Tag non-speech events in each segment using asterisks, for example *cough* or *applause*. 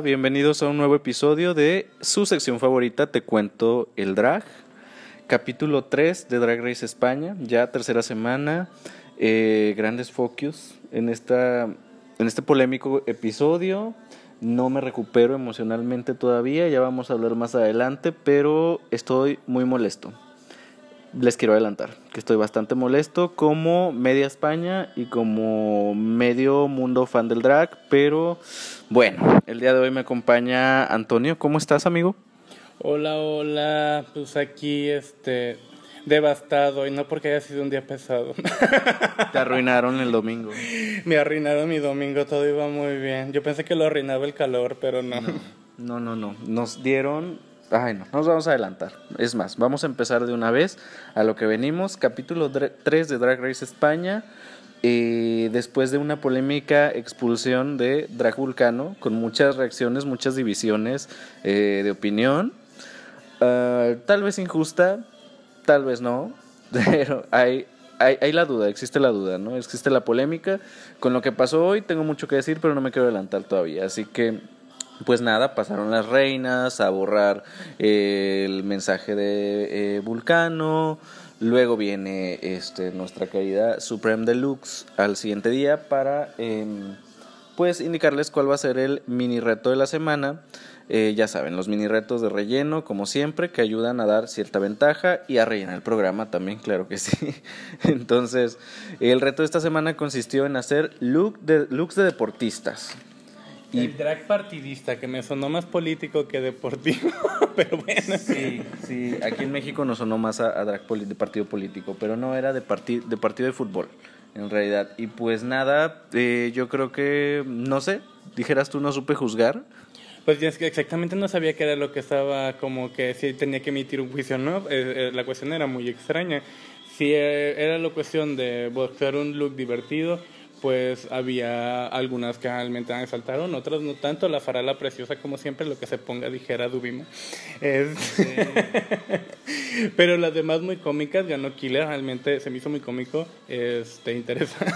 Bienvenidos a un nuevo episodio de su sección favorita, Te cuento el drag. Capítulo 3 de Drag Race España, ya tercera semana. Eh, grandes focus en, esta, en este polémico episodio. No me recupero emocionalmente todavía, ya vamos a hablar más adelante, pero estoy muy molesto les quiero adelantar que estoy bastante molesto como media España y como medio mundo fan del drag, pero bueno, el día de hoy me acompaña Antonio. ¿Cómo estás, amigo? Hola, hola, pues aquí este devastado y no porque haya sido un día pesado. Te arruinaron el domingo. *laughs* Me arruinaron mi domingo, todo iba muy bien. Yo pensé que lo arruinaba el calor, pero no. No, no, no. Nos dieron Ay, no, nos vamos a adelantar. Es más, vamos a empezar de una vez a lo que venimos. Capítulo 3 de Drag Race España. Después de una polémica expulsión de Drag Vulcano, con muchas reacciones, muchas divisiones eh, de opinión. Ah, tal vez injusta, tal vez no, *laughs* pero hay, hay, hay, la duda, existe la duda, ¿no? Existe la polémica. Con lo que pasó hoy tengo mucho que decir, pero no me quiero adelantar todavía. Así que pues nada, pasaron las reinas a borrar eh, el mensaje de eh, Vulcano. Luego viene este, nuestra querida Supreme Deluxe al siguiente día para em, pues indicarles cuál va a ser el mini reto de la semana. Eh, ya saben, los mini retos de relleno, como siempre, que ayudan a dar cierta ventaja y a rellenar el programa también, claro que sí. *laughs* Entonces, el reto de esta semana consistió en hacer look de, looks de deportistas. El drag partidista, que me sonó más político que deportivo, *laughs* pero bueno. Sí, sí, aquí en México nos sonó más a, drag de partido político, pero no era de, de partido de fútbol, en realidad. Y pues nada, eh, yo creo que, no sé, dijeras tú, no supe juzgar. Pues es que exactamente no sabía qué era lo que estaba, como que si tenía que emitir un juicio no. Eh, eh, la cuestión era muy extraña. Si era la cuestión de buscar un look divertido pues había algunas que realmente me saltaron, otras no tanto. La farala preciosa, como siempre, lo que se ponga, dijera Dubima. *laughs* Pero las demás muy cómicas, ganó Killer, realmente se me hizo muy cómico, este, interesante.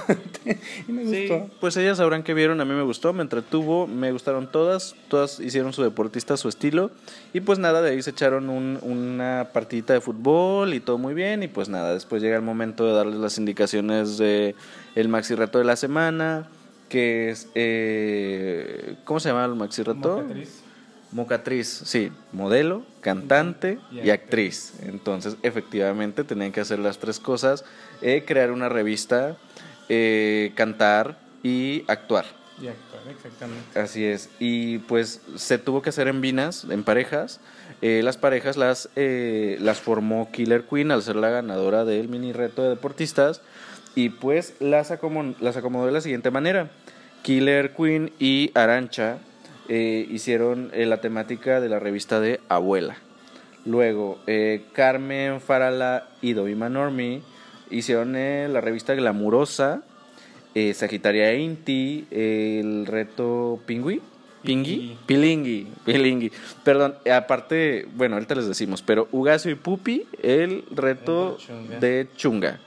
*laughs* y me gustó. pues ellas sabrán que vieron, a mí me gustó, me entretuvo, me gustaron todas, todas hicieron su deportista, su estilo. Y pues nada, de ahí se echaron un, una partidita de fútbol y todo muy bien. Y pues nada, después llega el momento de darles las indicaciones de el maxi reto de la semana, que es, eh, ¿cómo se llama el maxi reto? Mocatriz. Mocatriz, sí, modelo, cantante y, actriz. Entonces, efectivamente, tenían que hacer las tres cosas, eh, crear una revista, eh, cantar y actuar. Y actuar, exactamente. Así es. Y pues se tuvo que hacer en vinas, en parejas. las parejas las, las formó Killer Queen al ser la ganadora del mini reto de deportistas. Y pues las, las acomodó de la siguiente manera. Killer Queen y Arancha eh, hicieron eh, la temática de la revista de Abuela. Luego, eh, Carmen Farala y Dovima Normi hicieron la revista Glamurosa. Sagitaria Inti, el reto Pingui. Pingui, Pilingui, Pilingui. Perdón, aparte, bueno, ahorita les decimos, pero Ugacio y Pupi, el reto de Chunga.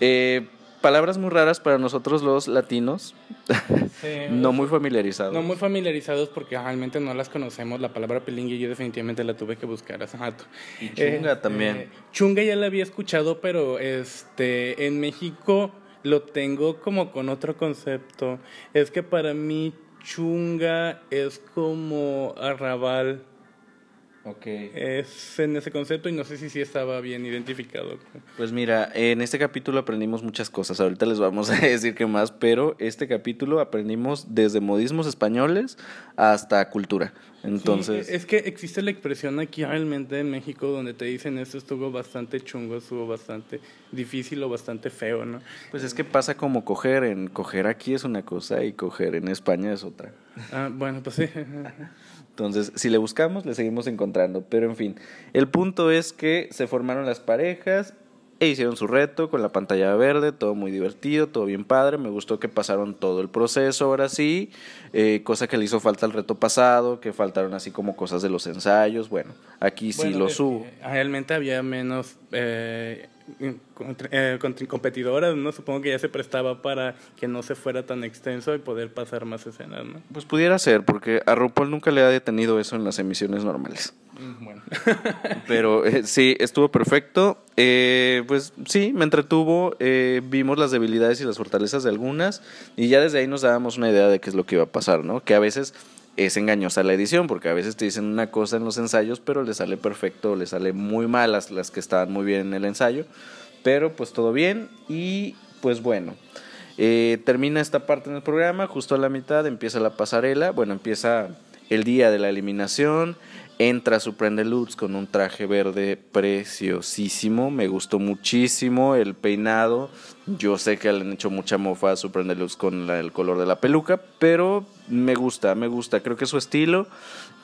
Eh, palabras muy raras para nosotros los latinos, *laughs* no muy familiarizados. No muy familiarizados porque realmente no las conocemos. La palabra pilingui yo definitivamente la tuve que buscar hace rato. Y chunga eh, también. Eh, chunga ya la había escuchado, pero este en México lo tengo como con otro concepto. Es que para mí chunga es como arrabal. Es en ese concepto y no sé si sí estaba bien identificado. Pues mira, en este capítulo aprendimos muchas cosas. Ahorita les vamos *laughs* a decir qué más, pero este capítulo aprendimos desde modismos españoles hasta cultura. Entonces. es que existe la expresión aquí realmente en México donde te dicen esto estuvo bastante chungo, estuvo bastante difícil o bastante feo, ¿no? Pues es que pasa como coger. En coger aquí es una cosa y coger en España es otra. Ah, bueno, pues sí. *laughs* Entonces, si le buscamos, le seguimos encontrando. Pero en fin, el punto es que se formaron las parejas e hicieron su reto con la pantalla verde, todo muy divertido, todo bien padre. Me gustó que pasaron todo el proceso ahora sí, eh, cosa que le hizo falta al reto pasado, que faltaron así como cosas de los ensayos. Bueno, aquí sí lo subo. Realmente había menos. Eh, eh, competidoras, ¿no? Supongo que ya se prestaba para que no se fuera tan extenso y poder pasar más escenas, ¿no? Pues pudiera ser, porque a RuPaul nunca le ha detenido eso en las emisiones normales. Mm, bueno. *laughs* Pero eh, sí, estuvo perfecto. Eh, pues sí, me entretuvo. vimos las debilidades y las fortalezas de algunas y ya desde ahí nos dábamos una idea de qué es lo que iba a pasar, ¿no? Que a veces es engañosa la edición, porque a veces te dicen una cosa en los ensayos, pero le sale perfecto, le sale muy mal las, las que estaban muy bien en el ensayo. Pero pues todo bien y pues bueno. Eh, termina esta parte del programa, justo a la mitad empieza la pasarela, bueno, empieza el día de la eliminación, entra Supreme Lutz con un traje verde preciosísimo, me gustó muchísimo el peinado, yo sé que le han hecho mucha mofa a Supreme Lutz con el color de la peluca, pero me gusta, me gusta, creo que es su estilo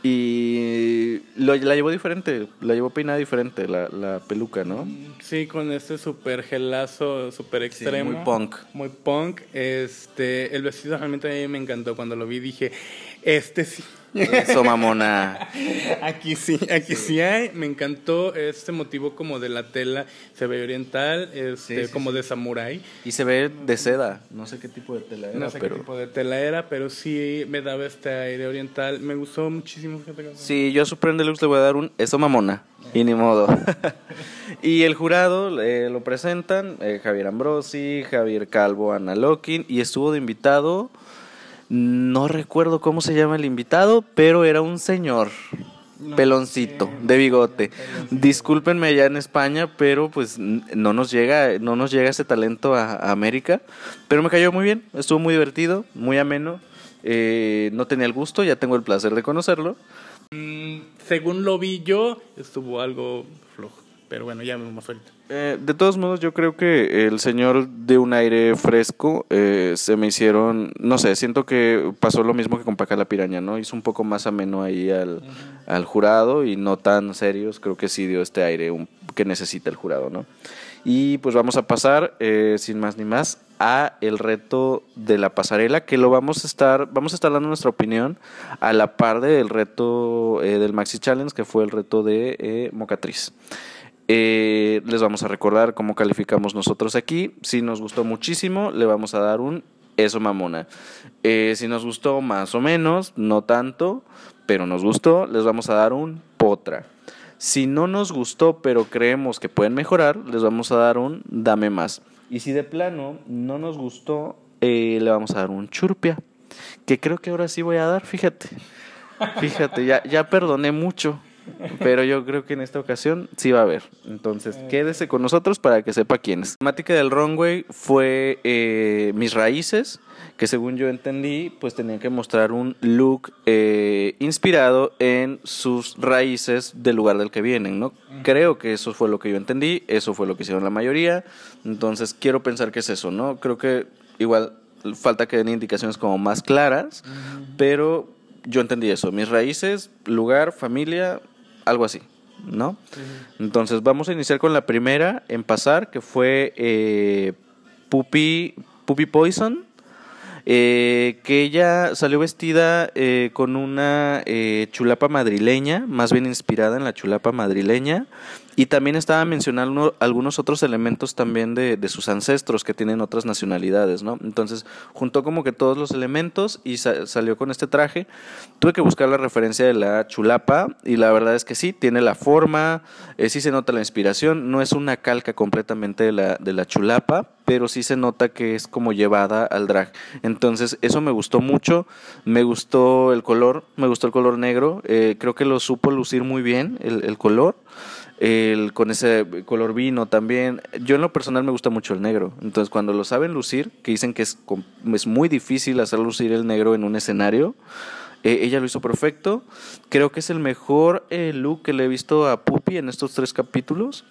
y lo, la llevó diferente, la llevó peinada diferente, la, la peluca, ¿no? Sí, con este super gelazo, super extremo. muy punk. Muy punk. Este, el vestido realmente a mí me encantó. Cuando lo vi dije, este sí. Eso, mamona. *laughs* Aquí sí, aquí sí hay. Me encantó este motivo como de la tela. Se ve oriental, este, como de samurái. Y se ve de seda. No sé qué tipo de tela era. No sé qué tipo de tela era, pero sí me daba este aire oriental. Me gustó muchísimo. Sí, yo a Supreme Deluxe le voy a dar un eso mamona. Y ni modo. *laughs* y el jurado eh, lo presentan eh, Javier Ambrosi, Javier Calvo, Ana Lokin. Y estuvo de invitado no recuerdo cómo se llama el invitado, pero era un señor. peloncito, de bigote. Discúlpenme allá en España, pero pues no nos llega, no nos llega ese talento a, América. Pero me cayó muy bien, estuvo muy divertido, muy ameno. Eh, no tenía el gusto, ya tengo el placer de conocerlo. Mm, según lo vi yo, estuvo algo flojo. Pero bueno, ya me ahorita. Eh, de todos modos, yo creo que el señor de un aire fresco eh, se me hicieron, no sé, siento que pasó lo mismo que con Paca la Piraña, ¿no? Hizo un poco más ameno ahí al, al jurado y no tan serios, creo que sí dio este aire que necesita el jurado, ¿no? Y pues vamos a pasar, eh, sin más ni más, a el reto de la pasarela, que lo vamos a estar, vamos a estar dando nuestra opinión a la par del reto del Maxi Challenge, que fue el reto de Mocatriz. Eh, les vamos a recordar cómo calificamos nosotros aquí. Si nos gustó muchísimo, le vamos a dar un eso mamona. Eh, si nos gustó más o menos, no tanto, pero nos gustó, les vamos a dar un potra. Si no nos gustó, pero creemos que pueden mejorar, les vamos a dar un dame más. Y si de plano no nos gustó, eh, le vamos a dar un churpia. Que creo que ahora sí voy a dar, fíjate. Fíjate, ya, ya perdoné mucho. Pero yo creo que en esta ocasión sí va a haber. Entonces, quédese con nosotros para que sepa quién es. La temática del runway fue eh, mis raíces, que según yo entendí, pues tenían que mostrar un look eh, inspirado en sus raíces del lugar del que vienen, ¿no? Creo que eso fue lo que yo entendí, eso fue lo que hicieron la mayoría. Entonces, quiero pensar que es eso, ¿no? Creo que igual falta que den indicaciones como más claras, pero yo entendí eso. Mis raíces, lugar, familia, algo así, ¿no? Entonces vamos a iniciar con la primera en pasar, que fue eh, Puppy, Poison. Eh, que ella salió vestida eh, con una eh, chulapa madrileña, más bien inspirada en la chulapa madrileña, y también estaba mencionando algunos otros elementos también de, de, sus ancestros que tienen otras nacionalidades, ¿no? Entonces, juntó como que todos los elementos y salió con este traje. Tuve que buscar la referencia de la chulapa y la verdad es que sí, tiene la forma, eh, sí se nota la inspiración, no es una calca completamente de la, de la chulapa, pero sí se nota que es como llevada al drag. Entonces, eso me gustó mucho, me gustó el color, me gustó el color negro, eh, creo que lo supo lucir muy bien el, el color el, con ese color vino también. Yo en lo personal me gusta mucho el negro, entonces cuando lo saben lucir, que dicen que es, es muy difícil hacer lucir el negro en un escenario, eh, ella lo hizo perfecto. Creo que es el mejor eh, look que le he visto a Puppy en estos tres capítulos.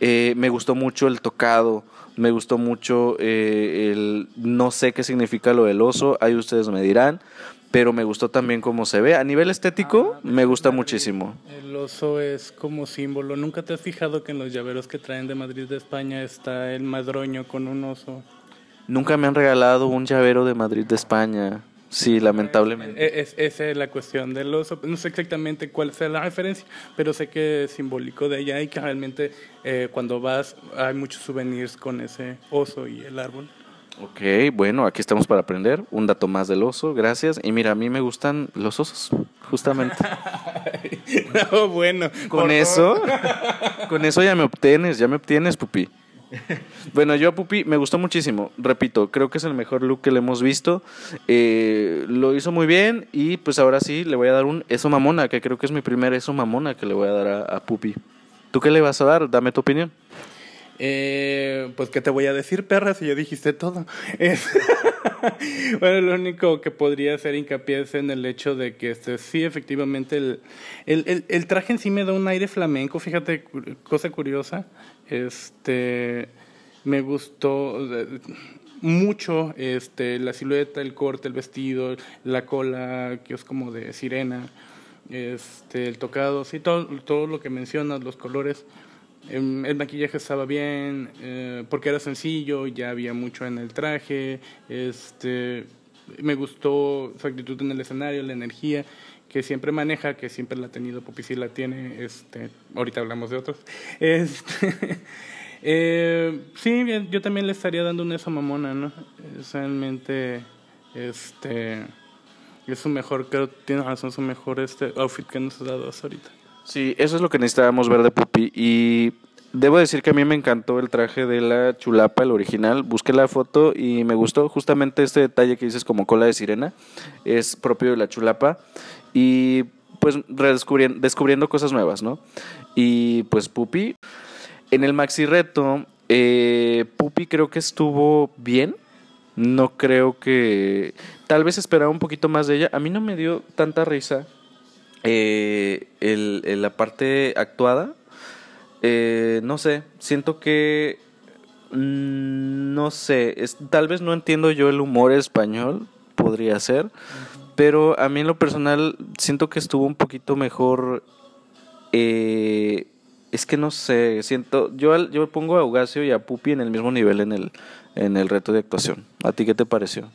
Eh, me gustó mucho el tocado, me gustó mucho el no sé qué significa lo del oso, ahí ustedes me dirán, pero me gustó también cómo se ve. A nivel estético, ah, me gusta muchísimo. El oso es como símbolo. ¿Nunca te has fijado que en los llaveros que traen de Madrid de España está el madroño con un oso? Nunca me han regalado un llavero de Madrid de España. Sí, lamentablemente. Eh, es, esa es la cuestión del oso. No sé exactamente cuál sea la referencia, pero sé que es simbólico de ella y que realmente eh, cuando vas hay muchos souvenirs con ese oso y el árbol. Ok, bueno, aquí estamos para aprender. Un dato más del oso, gracias. Y mira, a mí me gustan los osos, justamente. *laughs* no, bueno. Con eso, *laughs* con eso ya me obtienes, ya me obtienes, pupi. Bueno, yo a Pupi me gustó muchísimo. Repito, creo que es el mejor look que le hemos visto. Eh, lo hizo muy bien y pues ahora sí le voy a dar un eso mamona, que creo que es mi primer eso mamona que le voy a dar a, a Pupi. ¿Tú qué le vas a dar? Dame tu opinión. Eh, pues, ¿qué te voy a decir, perra? Si ya dijiste todo. *laughs* *laughs* bueno, lo único que podría hacer hincapié es en el hecho de que este, sí, efectivamente, el, el, el, traje en sí me da un aire flamenco. Fíjate, cosa curiosa. Este, me gustó mucho este, la silueta, el corte, el vestido, la cola, que es como de sirena, este, el tocado, sí, todo, todo lo que mencionas, los colores. El maquillaje estaba bien, eh, porque era sencillo, ya había mucho en el traje, este, me gustó su actitud en el escenario, la energía que siempre maneja, que siempre la ha tenido, Poppy sí la tiene, este, ahorita hablamos de otros. Este, *laughs* eh, sí, yo también le estaría dando una esa mamona, ¿no? Realmente, este, es su mejor, creo, tiene razón, su mejor este outfit que nos ha dado hasta ahorita. Sí, eso es lo que necesitábamos ver de Pupi. Y debo decir que a mí me encantó el traje de la chulapa, el original. Busqué la foto y me gustó justamente este detalle que dices como cola de sirena. Es propio de la chulapa. Y pues redescubriendo descubriendo cosas nuevas, ¿no? Y pues Pupi. En el maxi reto, eh, Pupi creo que estuvo bien. No creo que. Tal vez esperaba un poquito más de ella. A mí no me dio tanta risa eh, el, la parte actuada, eh, no sé, siento que, mm, no sé, es, tal vez no entiendo yo el humor español, podría ser, pero a mí en lo personal siento que estuvo un poquito mejor. Eh, es que no sé, siento, yo, yo pongo a Augasio y a Pupi en el mismo nivel en el, en el reto de actuación. ¿A ti qué te pareció?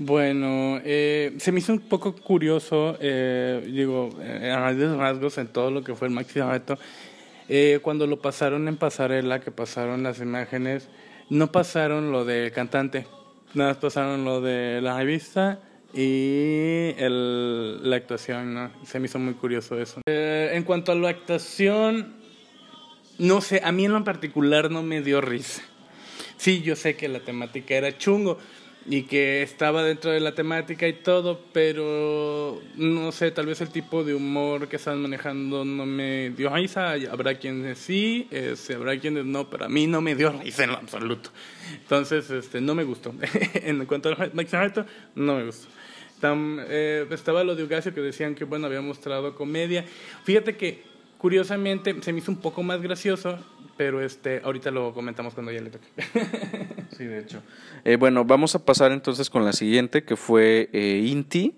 Bueno, eh, se me hizo un poco curioso, eh, digo, eh, a grandes rasgos en todo lo que fue el Maxi Reto, eh, cuando lo pasaron en pasarela, que pasaron las imágenes, no pasaron lo del cantante, nada más pasaron lo de la revista y el, la actuación, ¿no? Se me hizo muy curioso eso. En cuanto a la actuación, no sé, a mí en lo particular no me dio risa. Sí, yo sé que la temática era chungo, y que estaba dentro de la temática y todo, pero no sé, tal vez el tipo de humor que están manejando no me dio risa. Habrá quienes sí, este, habrá quienes no, pero a mí no me dio risa en lo absoluto. Entonces, este, no me gustó. *laughs* en cuanto a Max no me gustó. Eh, estaba lo de Ugasio que decían que bueno había mostrado comedia. Fíjate que curiosamente se me hizo un poco más gracioso pero este, ahorita lo comentamos cuando ya le toque. *laughs* sí, de hecho. Eh, bueno, vamos a pasar entonces con la siguiente, que fue eh, Inti,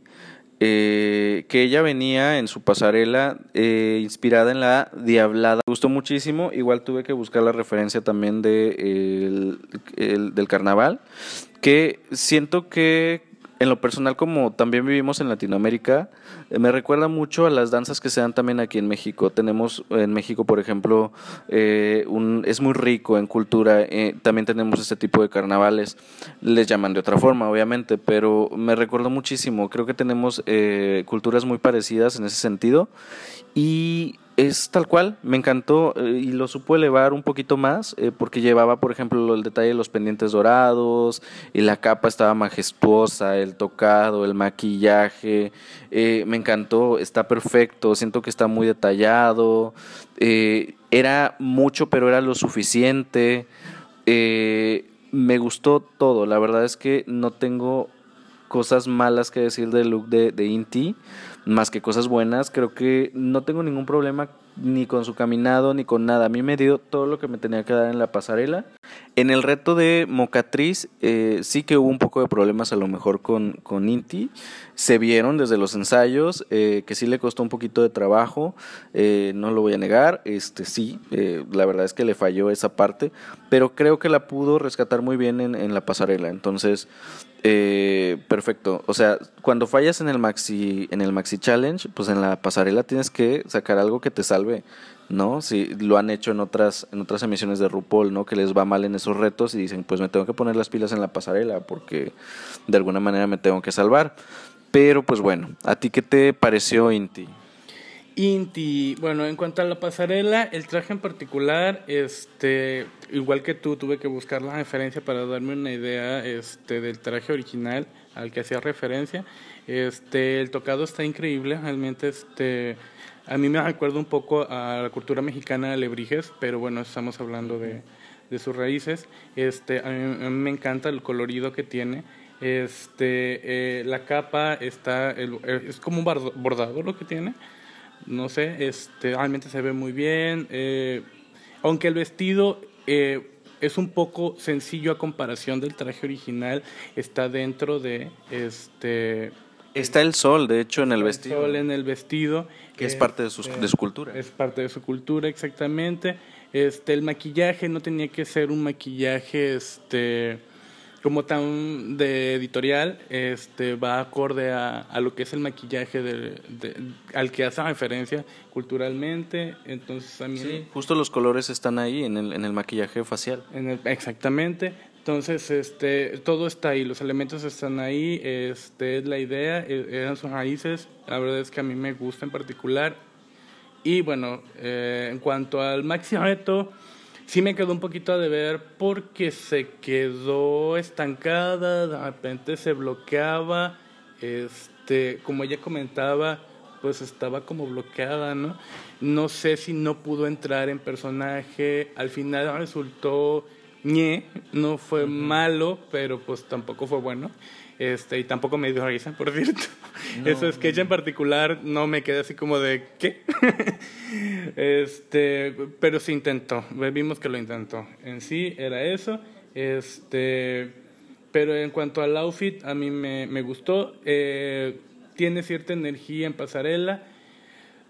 eh, que ella venía en su pasarela inspirada en la Diablada. Me gustó muchísimo, igual tuve que buscar la referencia también de, del carnaval, que siento que en lo personal, como también vivimos en Latinoamérica, eh, me recuerda mucho a las danzas que se dan también aquí en México. Tenemos en México, por ejemplo, eh, un, es muy rico en cultura. Eh, también tenemos este tipo de carnavales. Les llaman de otra forma, obviamente, pero me recuerda muchísimo. Creo que tenemos culturas muy parecidas en ese sentido. Y es tal cual, me encantó eh, y lo supo elevar un poquito más eh, porque llevaba, por ejemplo, el detalle de los pendientes dorados y la capa estaba majestuosa, el tocado, el maquillaje, eh, me encantó, está perfecto, siento que está muy detallado, era mucho pero era lo suficiente, me gustó todo, la verdad es que no tengo cosas malas que decir del look de, de Inti más que cosas buenas. Creo que no tengo ningún problema ni con su caminado, ni con nada. A mí me dio todo lo que me tenía que dar en la pasarela. En el reto de Mocatriz eh, sí que hubo un poco de problemas a lo mejor con, con Inti. Se vieron desde los ensayos eh, que sí le costó un poquito de trabajo, eh, no lo voy a negar, este sí, la verdad es que le falló esa parte, pero creo que la pudo rescatar muy bien en, en la pasarela. Entonces, perfecto. O sea, cuando fallas en el maxi, en el maxi challenge, pues en la pasarela tienes que sacar algo que te ¿no? Si lo han hecho en otras, en otras emisiones de RuPaul, ¿no? Que les va mal en esos retos y dicen, pues me tengo que poner las pilas en la pasarela porque de alguna manera me tengo que salvar. Pero pues bueno, ¿a ti qué te pareció Inti? Inti, bueno, en cuanto a la pasarela, el traje en particular, este, igual que tú, tuve que buscar la referencia para darme una idea este, del traje original al que hacía referencia. Este, el tocado está increíble, realmente este, a mí me recuerda un poco a la cultura mexicana de Lebrijes, pero bueno, estamos hablando de, sus raíces. Este, a mí, me encanta el colorido que tiene. Este, eh, la capa está, es como un bordado lo que tiene. No sé, este, realmente se ve muy bien. Eh, aunque el vestido eh, es un poco sencillo a comparación del traje original, está dentro de este Está el sol, de hecho, en el vestido. El sol en el vestido. Que es, parte de su, de su, cultura. Es parte de su cultura, exactamente. Este, el maquillaje no tenía que ser un maquillaje este, como tan de editorial, este, va acorde a, a lo que es el maquillaje de, al que hace referencia culturalmente. Entonces, también, sí, justo los colores están ahí en el, en el maquillaje facial. En el, exactamente. Entonces, este, todo está ahí, los elementos están ahí, este, es la idea, e, eran sus raíces, la verdad es que a mí me gusta en particular. Y bueno, eh, en cuanto al maxi reto, sí me quedó un poquito a deber porque se quedó estancada, de repente se bloqueaba, este, como ella comentaba, pues estaba como bloqueada, ¿no? No sé si no pudo entrar en personaje, al final resultó ñe, no fue malo, pero pues tampoco fue bueno. Este, y tampoco me dio risa, por cierto. Eso sketch en particular no me quedé así como de ¿qué? *laughs* este, pero sí intentó, vimos que lo intentó. En sí era eso. Este, pero en cuanto al outfit, a mí me, me gustó. Eh, tiene cierta energía en pasarela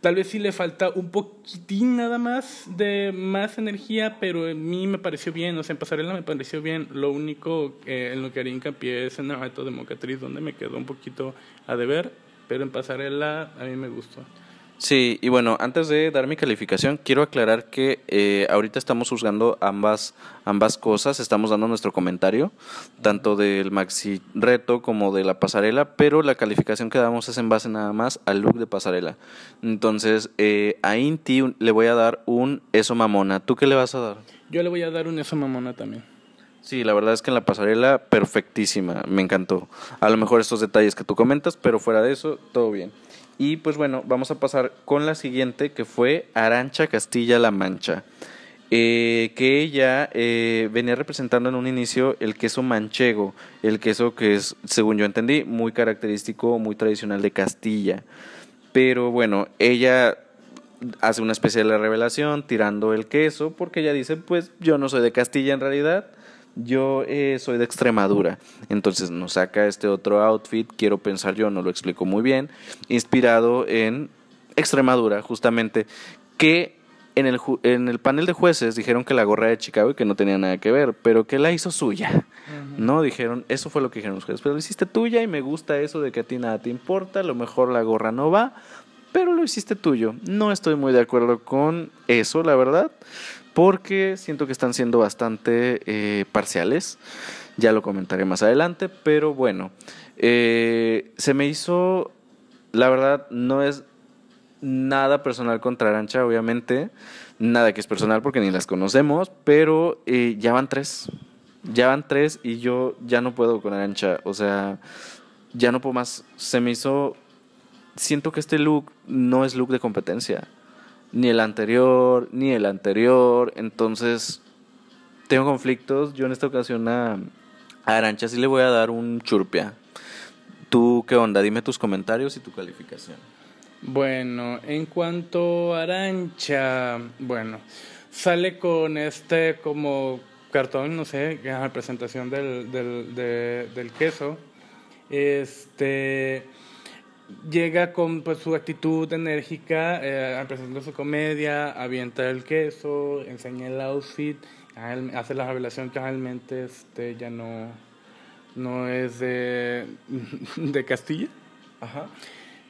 Tal vez sí le falta un poquitín nada más de más energía, pero a mí me pareció bien, o sea, en pasarela me pareció bien. Lo único en lo que haría hincapié es en el reto de Mocatriz, donde me quedó un poquito a deber, pero en pasarela a mí me gustó. Sí, y bueno, antes de dar mi calificación, quiero aclarar que eh, ahorita estamos juzgando ambas, ambas cosas, estamos dando nuestro comentario, tanto del maxi reto como de la pasarela, pero la calificación que damos es en base nada más al look de pasarela. Entonces, eh, a Inti le voy a dar un eso mamona. ¿Tú qué le vas a dar? Yo le voy a dar un eso mamona también. Sí, la verdad es que en la pasarela perfectísima, me encantó. A lo mejor estos detalles que tú comentas, pero fuera de eso, todo bien. Y pues bueno, vamos a pasar con la siguiente que fue Arancha Castilla-La Mancha. Eh, que ella eh, venía representando en un inicio el queso manchego, el queso que es, según yo entendí, muy característico, muy tradicional de Castilla. Pero bueno, ella hace una especie de revelación tirando el queso porque ella dice, pues yo no soy de Castilla en realidad, yo eh, soy de Extremadura, entonces nos saca este otro outfit, quiero pensar yo, no lo explico muy bien, inspirado en Extremadura, justamente, que en el, en el panel de jueces dijeron que la gorra de Chicago y que no tenía nada que ver, pero que la hizo suya. No, dijeron, eso fue lo que dijeron los jueces, pero lo hiciste tuya y me gusta eso de que a ti nada te importa, a lo mejor la gorra no va, pero lo hiciste tuyo. No estoy muy de acuerdo con eso, la verdad porque siento que están siendo bastante eh, parciales. Ya lo comentaré más adelante, pero bueno, eh, se me hizo, la verdad, no es nada personal contra Arancha, obviamente, nada que es personal porque ni las conocemos, pero eh, ya van tres, ya van tres y yo ya no puedo con Arancha, o sea, ya no puedo más, se me hizo, siento que este look no es look de competencia ni el anterior, ni el anterior. Entonces, tengo conflictos. Yo en esta ocasión a, Arancha sí le voy a dar un churpia. ¿Tú qué onda? Dime tus comentarios y tu calificación. Bueno, en cuanto a Arancha, bueno, sale con este como cartón, no sé, la presentación del, del, del queso. Este llega con pues, su actitud enérgica, eh, presentando su comedia, avienta el queso, enseña el outfit, hace la revelación que realmente este, ya no, no es de, *laughs* de Castilla. Ajá.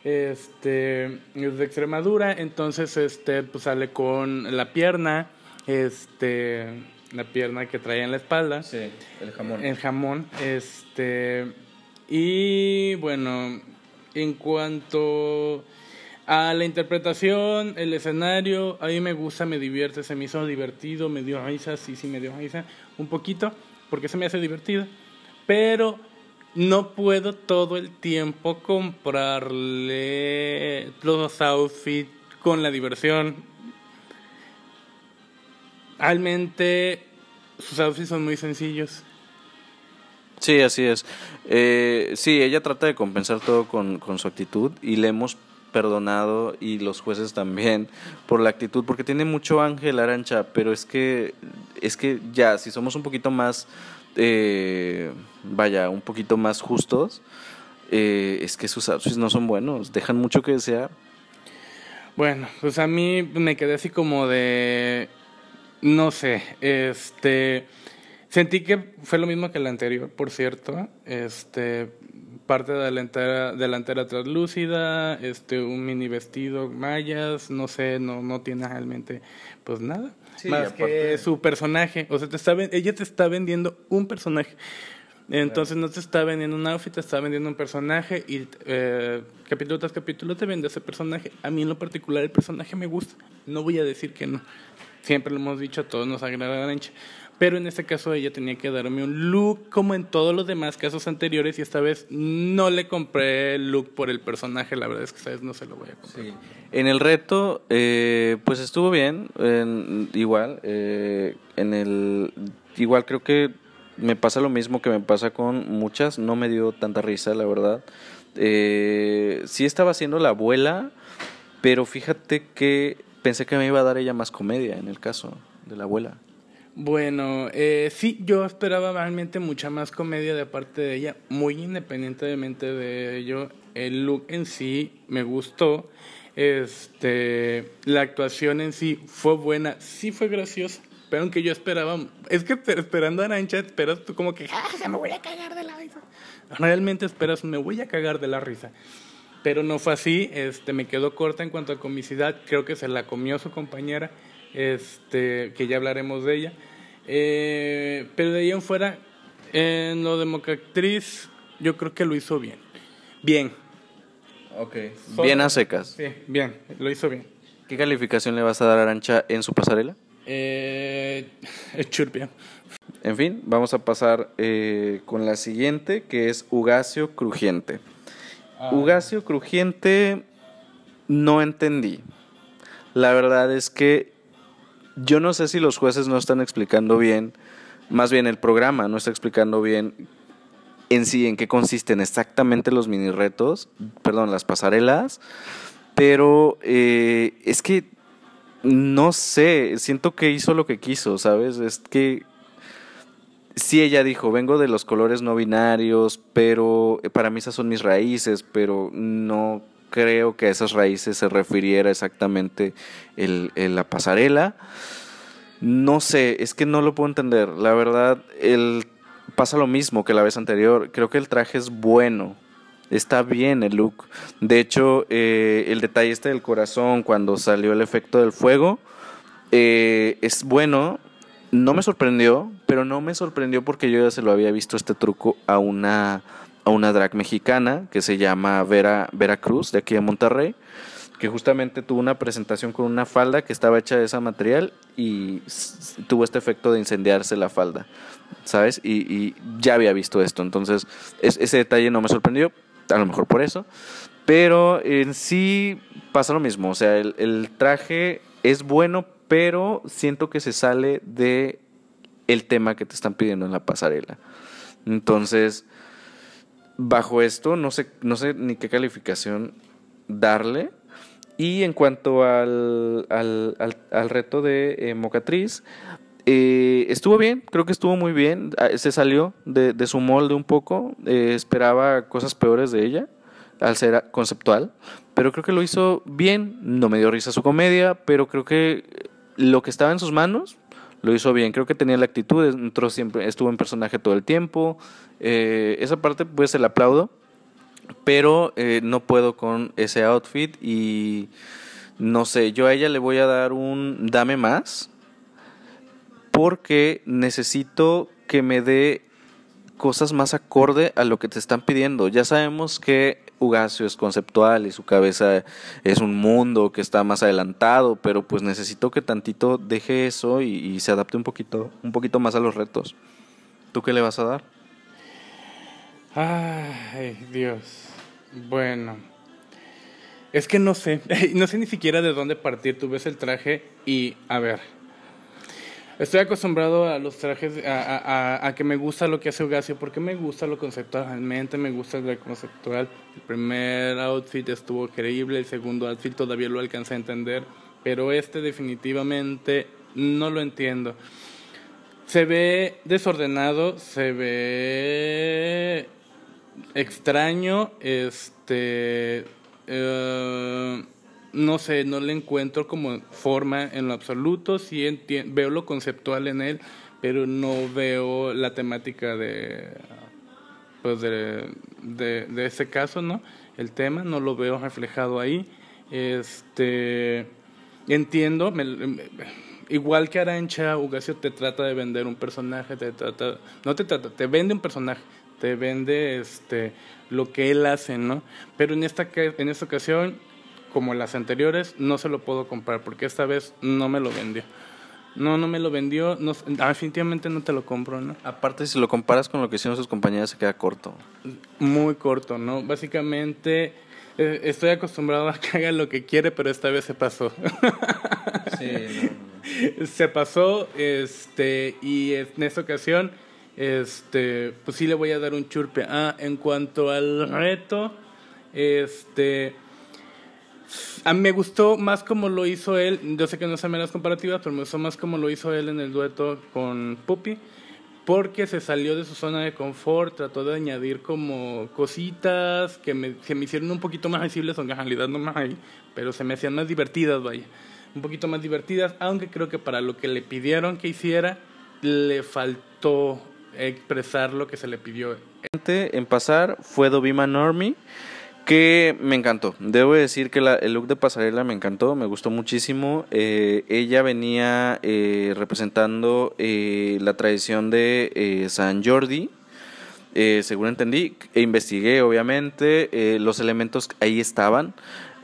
Este, es de Extremadura, entonces este, pues sale con la pierna, este, la pierna que trae en la espalda. Sí, el jamón. El jamón, este, y bueno, en cuanto a la interpretación, el escenario, a mí me gusta, me divierte, se me hizo divertido, me dio risa, sí, sí, me dio risa, un poquito, porque se me hace divertido, pero no puedo todo el tiempo comprarle los outfits con la diversión. Realmente sus outfits son muy sencillos. Sí, así es. Eh, sí, ella trata de compensar todo con, con su actitud y le hemos perdonado y los jueces también por la actitud porque tiene mucho ángel Arancha pero es que es que ya si somos un poquito más eh, vaya un poquito más justos eh, es que sus outfits no son buenos dejan mucho que desear bueno pues a mí me quedé así como de no sé este Sentí que fue lo mismo que el anterior, por cierto. Este, parte delantera, delantera translúcida, este, un mini vestido, mallas, no sé, no, no tiene realmente pues nada. más que su personaje. O sea, te está, ella te está vendiendo un personaje. Entonces no te está vendiendo un outfit, te está vendiendo un personaje y eh, capítulo tras capítulo te vende ese personaje. A mí en lo particular el personaje me gusta. No voy a decir que no. Siempre lo hemos dicho, a todos nos agrada la ancha. Pero en este caso ella tenía que darme un look como en todos los demás casos anteriores y esta vez no le compré el look por el personaje, la verdad es que esta vez no se lo voy a comprar. En el reto, eh, pues estuvo bien, igual, eh, en el, igual creo que me pasa lo mismo que me pasa con muchas, no me dio tanta risa, la verdad. Eh, sí estaba haciendo la abuela, pero fíjate que pensé que me iba a dar ella más comedia en el caso de la abuela. Bueno, eh, sí, yo esperaba realmente mucha más comedia de parte de ella, muy independientemente de ello. El look en sí me gustó. Este, la actuación en sí fue buena, sí fue graciosa, pero aunque yo esperaba, es que esperando a Arancha esperas tú como que, ¡ah, me voy a cagar de la risa! Realmente esperas, me voy a cagar de la risa. Pero no fue así, este, me quedó corta en cuanto a comicidad, creo que se la comió su compañera este, que ya hablaremos de ella. Eh, pero de ahí en fuera, en lo de Mocatriz, yo creo que lo hizo bien. Bien. Ok. bien a secas. Sí, bien, lo hizo bien. ¿Qué calificación le vas a dar a Arancha en su pasarela? Eh, *laughs* churpia. En fin, vamos a pasar eh, con la siguiente, que es Ugacio Crujiente. Ah. Ugacio Crujiente no entendí. La verdad es que yo no sé si los jueces no están explicando bien, más bien el programa no está explicando bien en sí en qué consisten exactamente los mini retos, perdón, las pasarelas, pero eh, es que no sé, siento que hizo lo que quiso, ¿sabes? Es que sí ella dijo, vengo de los colores no binarios, pero para mí esas son mis raíces, pero no creo que a esas raíces se refiriera exactamente el, la pasarela. No sé, es que no lo puedo entender. La verdad, el, pasa lo mismo que la vez anterior. Creo que el traje es bueno. Está bien el look. De hecho, eh, el detalle este del corazón cuando salió el efecto del fuego eh, es bueno. No me sorprendió, pero no me sorprendió porque yo ya se lo había visto este truco a una una drag mexicana que se llama Vera, Vera Cruz, de aquí de Monterrey, que justamente tuvo una presentación con una falda que estaba hecha de ese material y tuvo este efecto de incendiarse la falda, ¿sabes? Y, ya había visto esto, entonces ese detalle no me sorprendió, a lo mejor por eso, pero en sí pasa lo mismo, o sea, el, el traje es bueno, pero siento que se sale de el tema que te están pidiendo en la pasarela. Entonces, bajo esto, no sé, no sé ni qué calificación darle, Y en cuanto al, al, al, reto de eh, Mocatriz, eh, estuvo bien, creo que estuvo muy bien. Ah, se salió de, su molde un poco. Eh, esperaba cosas peores de ella al ser conceptual, pero creo que lo hizo bien. No me dio risa su comedia, pero creo que lo que estaba en sus manos lo hizo bien. Creo que tenía la actitud, entró siempre, estuvo en personaje todo el tiempo. Eh, esa parte, pues, se la aplaudo, pero eh, no puedo con ese outfit y no sé, yo a ella le voy a dar un dame más porque necesito que me dé cosas más acorde a lo que te están pidiendo. Ya sabemos que Ugacio es conceptual y su cabeza es un mundo que está más adelantado, pero pues necesito que tantito deje eso y, se adapte un poquito, un poquito más a los retos. ¿Tú qué le vas a dar? Ay, Dios. Bueno. Es que no sé, *laughs* no sé ni siquiera de dónde partir. Tú ves el traje y, a ver, Estoy acostumbrado a los trajes, a, a, que me gusta lo que hace Ugacio, porque me gusta lo conceptual, realmente me gusta lo conceptual. El primer outfit estuvo increíble, el segundo outfit todavía lo alcancé a entender, pero este definitivamente no lo entiendo. Se ve desordenado, se ve extraño, este... Eh, no sé, no le encuentro como forma en lo absoluto, sí veo lo conceptual en él, pero no veo la temática de pues de, de, ese caso, ¿no? El tema no lo veo reflejado ahí. Este entiendo, igual que Arancha, Ugacio te trata de vender un personaje, te trata, no te trata, te vende un personaje, te vende este lo que él hace, ¿no? Pero en esta en esta ocasión como las anteriores, no se lo puedo comprar porque esta vez no me lo vendió. No, no me lo vendió, no, definitivamente no te lo compro, ¿no? Aparte, si lo comparas con lo que hicieron sus compañeras, se queda corto. Muy corto, ¿no? Básicamente, eh, estoy acostumbrado a que *laughs* haga lo que quiere, pero esta vez se pasó. *laughs* Sí, Se pasó, este, y en esta ocasión, este, pues sí le voy a dar un churpe. Ah, en cuanto al reto, este a mí me gustó más como lo hizo él, yo sé que no son las comparativas, pero me gustó más como lo hizo él en el dueto con Puppy, porque se salió de su zona de confort, trató de añadir como cositas que me, que me hicieron un poquito más visibles, aunque en realidad no más ahí, pero se me hacían más divertidas, vaya, un poquito más divertidas, aunque creo que para lo que le pidieron que hiciera, le faltó expresar lo que se le pidió. En pasar fue Dobima Normie que me encantó. Debo decir que el look de pasarela me encantó, me gustó muchísimo. Eh, ella venía eh, representando eh, la tradición de San Jordi, según entendí, e investigué obviamente, los elementos ahí estaban.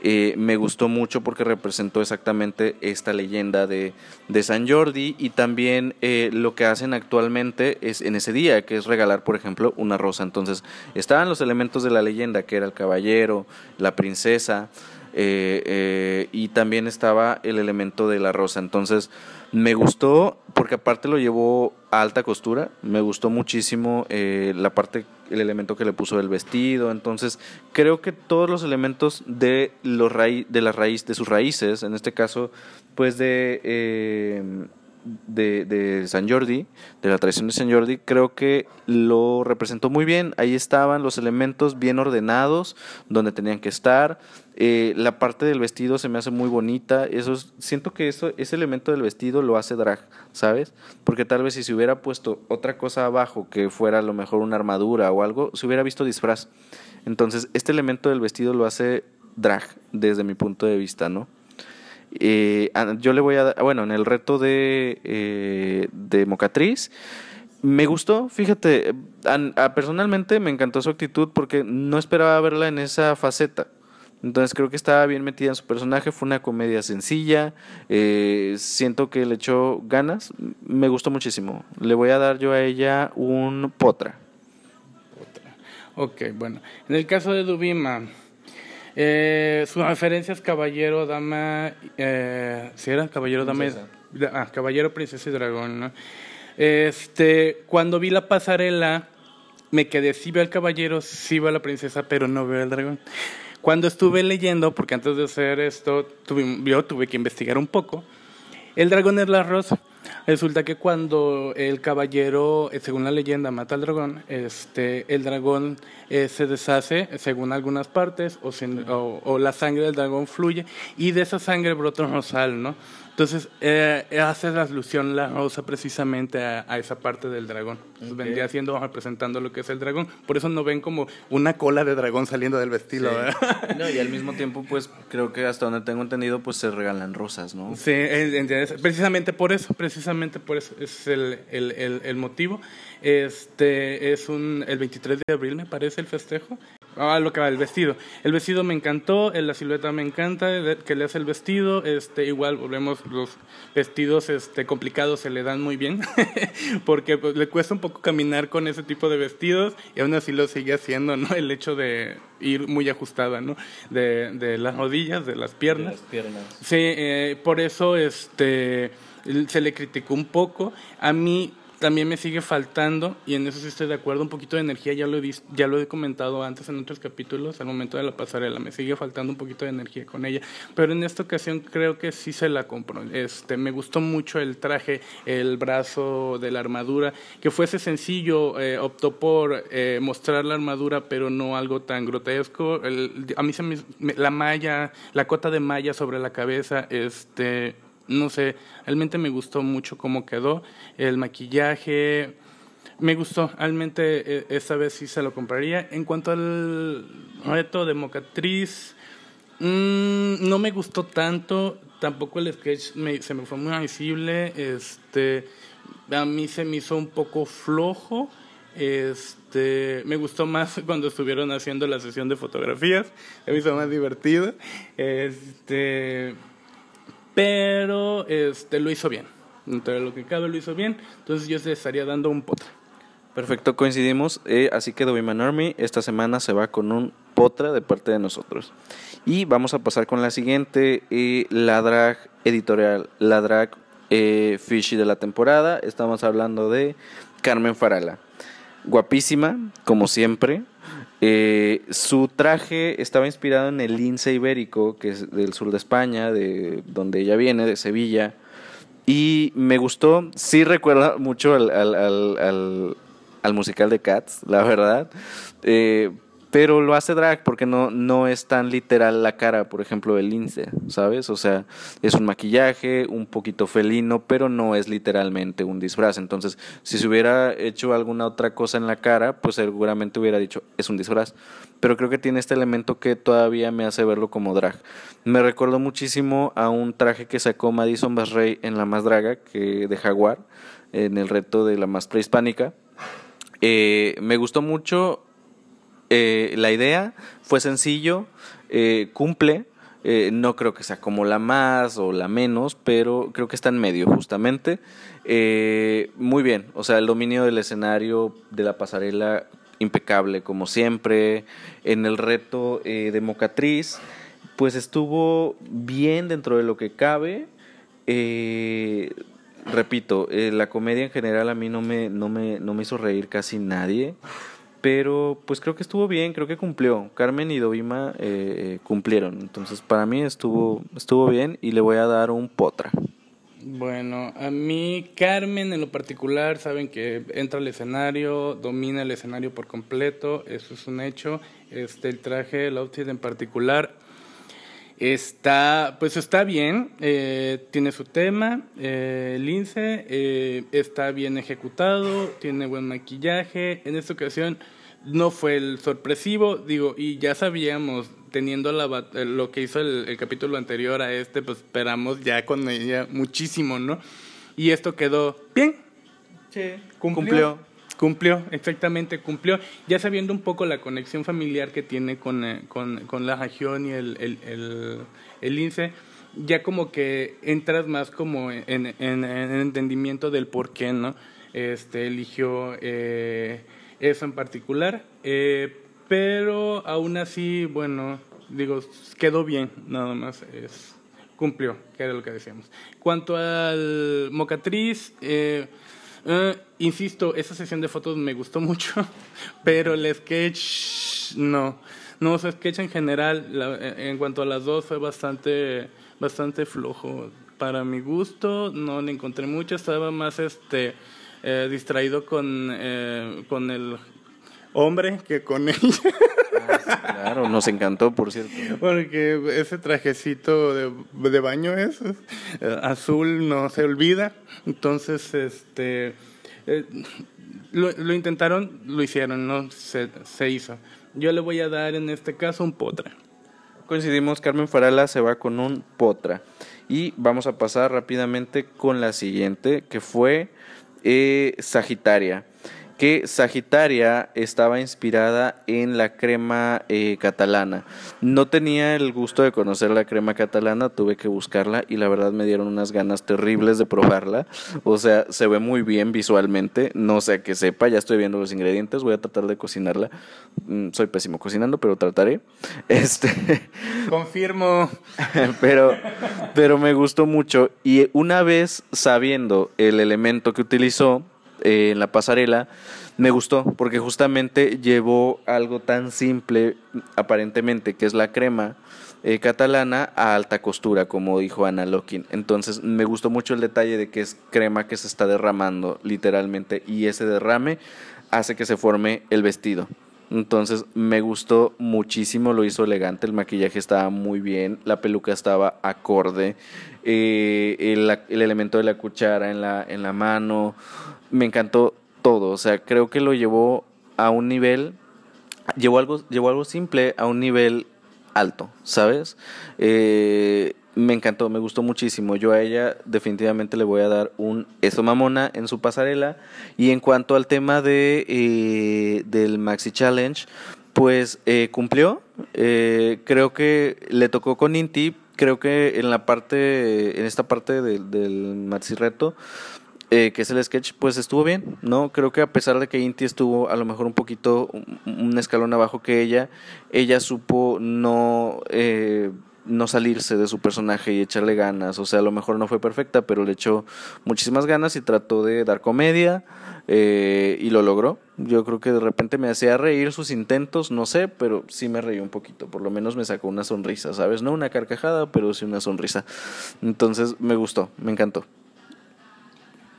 Eh, me gustó mucho porque representó exactamente esta leyenda de, de San Jordi y también eh, lo que hacen actualmente es en ese día, que es regalar, por ejemplo, una rosa. Entonces, estaban los elementos de la leyenda, que era el caballero, la princesa, eh, y también estaba el elemento de la rosa. Entonces, me gustó porque aparte lo llevó a alta costura, me gustó muchísimo la parte el elemento que le puso el vestido. Entonces, creo que todos los elementos de, los de la raíz, de sus raíces, en este caso, pues de, eh, de, San Jordi, de la tradición de San Jordi, creo que lo representó muy bien. Ahí estaban los elementos bien ordenados, donde tenían que estar. Eh, la parte del vestido se me hace muy bonita. Eso siento que eso, ese elemento del vestido lo hace drag, ¿sabes? Porque tal vez si se hubiera puesto otra cosa abajo, que fuera a lo mejor una armadura o algo, se hubiera visto disfraz. Entonces, este elemento del vestido lo hace drag desde mi punto de vista, ¿no? Eh, yo le voy a dar, bueno, en el reto de, eh, de Mocatriz, me gustó, fíjate, personalmente me encantó su actitud porque no esperaba verla en esa faceta. Entonces creo que estaba bien metida en su personaje, fue una comedia sencilla, eh, siento que le echó ganas, me gustó muchísimo. Le voy a dar yo a ella un potra. potra. Ok, bueno, en el caso de Dubima, eh, sus referencias caballero, dama, eh, si era caballero, dama, ah, caballero, princesa y dragón, ¿no? Este, cuando vi la pasarela, me quedé, sí veo al caballero, sí veo a la princesa, pero no veo al dragón. Cuando estuve leyendo, porque antes de hacer esto, tuve, yo tuve que investigar un poco, el dragón es la rosa. Resulta que cuando el caballero, eh, según la leyenda, mata al dragón, este, el dragón eh, se deshace según algunas partes o, o, o, la sangre del dragón fluye y de esa sangre brota un rosal, ¿no? Entonces, eh, hace la alusión la rosa precisamente a, esa parte del dragón. Vendría haciendo, representando lo que es el dragón. Por eso no ven como una cola de dragón saliendo del vestido. *laughs* No, y al mismo tiempo, pues creo que hasta donde tengo entendido, pues se regalan rosas, ¿no? Sí, precisamente por eso, precisamente por eso es el, el, el, el motivo. Este es un, el 23 de abril, me parece, el festejo. Ah, lo que va, el vestido. El vestido me encantó, la silueta me encanta, que le hace el vestido. Este, igual, volvemos, los vestidos este, complicados se le dan muy bien, *laughs* porque pues, le cuesta un poco caminar con ese tipo de vestidos y aún así lo sigue haciendo, ¿no? El hecho de ir muy ajustada, ¿no? De, de las rodillas, de las piernas. las piernas. Sí, eh, por eso este, se le criticó un poco. A mí también me sigue faltando, y en eso sí estoy de acuerdo, un poquito de energía, ya lo, he, ya lo he comentado antes en otros capítulos, al momento de la pasarela, me sigue faltando un poquito de energía con ella, pero en esta ocasión creo que sí se la compro. Este, me gustó mucho el traje, el brazo de la armadura, que fuese sencillo, eh, optó por eh, mostrar la armadura, pero no algo tan grotesco. a mí se me, la malla, la cota de malla sobre la cabeza, este no sé, realmente me gustó mucho cómo quedó, el maquillaje, me gustó, realmente e, esta vez sí se lo compraría. En cuanto al reto de Mocatriz, mmm, no me gustó tanto, tampoco el sketch se me fue muy visible, este, a mí se me hizo un poco flojo. Este, me gustó más *laughs* cuando estuvieron haciendo la sesión de fotografías, me hizo más divertido. Este, pero este, lo hizo bien. Entre lo que cabe lo hizo bien, entonces yo se estaría dando un potra. Perfecto, coincidimos. Eh, así que Doviman Army esta semana se va con un potra de parte de nosotros. Y vamos a pasar con la siguiente, eh, la drag editorial, la drag eh, fishy de la temporada. Estamos hablando de Carmen Farala. Guapísima, como siempre. Eh, su traje estaba inspirado en el lince ibérico, que es del sur de España, de donde ella viene, de Sevilla. Y me gustó, sí recuerda mucho al, al, al, al musical de Cats, la verdad. Eh, pero lo hace drag porque no, no es tan literal la cara, por ejemplo, del lince, ¿sabes? O sea, es un maquillaje un poquito felino, pero no es literalmente un disfraz. Entonces, si se hubiera hecho alguna otra cosa en la cara, pues seguramente hubiera dicho, es un disfraz. Pero creo que tiene este elemento que todavía me hace verlo como drag. Me recordó muchísimo a un traje que sacó Madison Basrey en La Más Draga, que de Jaguar, en el reto de la más prehispánica. Eh, me gustó mucho eh, la idea fue sencillo, eh, cumple. Eh, no creo que sea como la más o la menos, pero creo que está en medio justamente. muy bien, o sea, el dominio del escenario, de la pasarela, impecable como siempre. En el reto de Mocatriz, pues estuvo bien dentro de lo que cabe. repito, la comedia en general a mí no me, no me, no me hizo reír casi nadie pero pues creo que estuvo bien, creo que cumplió. Carmen y Dovima eh, cumplieron, entonces para mí estuvo, estuvo bien y le voy a dar un potra. Bueno, a mí Carmen en lo particular, saben que entra al escenario, domina el escenario por completo, eso es un hecho. Este, el traje, el outfit en particular, está, pues está bien, eh, tiene su tema, eh, lince, eh, está bien ejecutado, tiene buen maquillaje. En esta ocasión no fue el sorpresivo, digo, y ya sabíamos, teniendo la, lo que hizo el, capítulo anterior a este, pues esperamos ya con ella muchísimo, ¿no? Y esto quedó bien. Sí, cumplió. cumplió. exactamente, cumplió. Ya sabiendo un poco la conexión familiar que tiene con, eh, con, con la región y el, el, el, el INSE, ya como que entras más como en, en, en entendimiento del por qué, ¿no? Este, eligió... Eh, eso en particular. Eh, pero aún así, bueno, digo, quedó bien, nada más es cumplió, que era lo que decíamos. Cuanto al Mocatriz, eh, eh, insisto, esa sesión de fotos me gustó *laughs* mucho, pero el sketch no. No, su sketch en general, en cuanto a las dos, fue bastante, bastante flojo. Para mi gusto, no le encontré mucho, estaba más este eh, distraído con, eh, con el hombre que con ella. Ah, claro, nos encantó, por cierto. Porque ese trajecito de, de baño es eh, azul, no se olvida. Entonces, este, eh, lo, lo, intentaron, lo hicieron, no se, se hizo. Yo le voy a dar en este caso un potra. Coincidimos, Carmen Farala se va con un potra. Y vamos a pasar rápidamente con la siguiente, que fue eh, Sagitaria que Sagitaria estaba inspirada en la crema eh, catalana. No tenía el gusto de conocer la crema catalana, tuve que buscarla y la verdad me dieron unas ganas terribles de probarla. O sea, se ve muy bien visualmente, no sé que sepa, ya estoy viendo los ingredientes, voy a tratar de cocinarla. Mm, soy pésimo cocinando, pero trataré. *laughs* Este confirmo. *laughs* pero pero me gustó mucho y una vez sabiendo el elemento que utilizó eh, en la pasarela, me gustó porque justamente llevó algo tan simple, aparentemente, que es la crema eh, catalana a alta costura, como dijo Ana Lokin. Entonces me gustó mucho el detalle de que es crema que se está derramando literalmente y ese derrame hace que se forme el vestido. Entonces me gustó muchísimo, lo hizo elegante, el maquillaje estaba muy bien, la peluca estaba acorde, eh, el, el, elemento de la cuchara en la, en la mano, me encantó todo. O sea, creo que lo llevó a un nivel, llevó algo, llevó algo simple a un nivel alto, ¿sabes? Eh, me encantó, me gustó muchísimo. Yo a ella definitivamente le voy a dar un eso mamona en su pasarela. Y en cuanto al tema de eh, del Maxi Challenge, pues eh, cumplió. creo que le tocó con Inti. Creo que en la parte, en esta parte del Maxi Reto, eh, que es el sketch, pues estuvo bien, ¿no? Creo que a pesar de que Inti estuvo a lo mejor un poquito, un, escalón abajo que ella, ella supo no, eh, no salirse de su personaje y echarle ganas. O sea, a lo mejor no fue perfecta, pero le echó muchísimas ganas y trató de dar comedia eh, y lo logró. Yo creo que de repente me hacía reír sus intentos, no sé, pero sí me reí un poquito. Por lo menos me sacó una sonrisa, ¿sabes? No una carcajada, pero sí una sonrisa. Entonces me gustó, me encantó.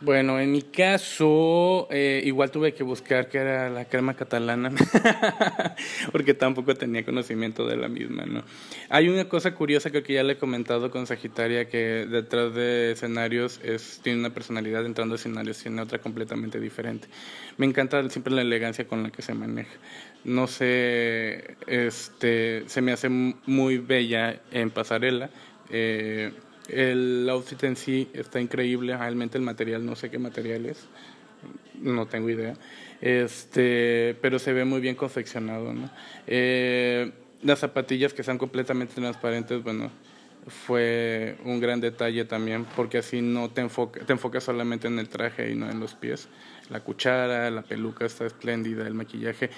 Bueno, en mi caso, eh, igual tuve que buscar qué era la crema catalana, *laughs* porque tampoco tenía conocimiento de la misma, ¿no? Hay una cosa curiosa que ya le he comentado con Sagitaria, que detrás de escenarios es, tiene una personalidad, entrando a escenarios tiene otra completamente diferente. Me encanta siempre la elegancia con la que se maneja. No sé, este, se me hace muy bella en pasarela. Eh, el outfit en sí está increíble, realmente el material no sé qué material es, no tengo idea, este, pero se ve muy bien confeccionado. ¿no? Eh, las zapatillas que están completamente transparentes, bueno, fue un gran detalle también, porque así no te enfoca, te enfocas solamente en el traje y no en los pies. La cuchara, la peluca está espléndida, el maquillaje.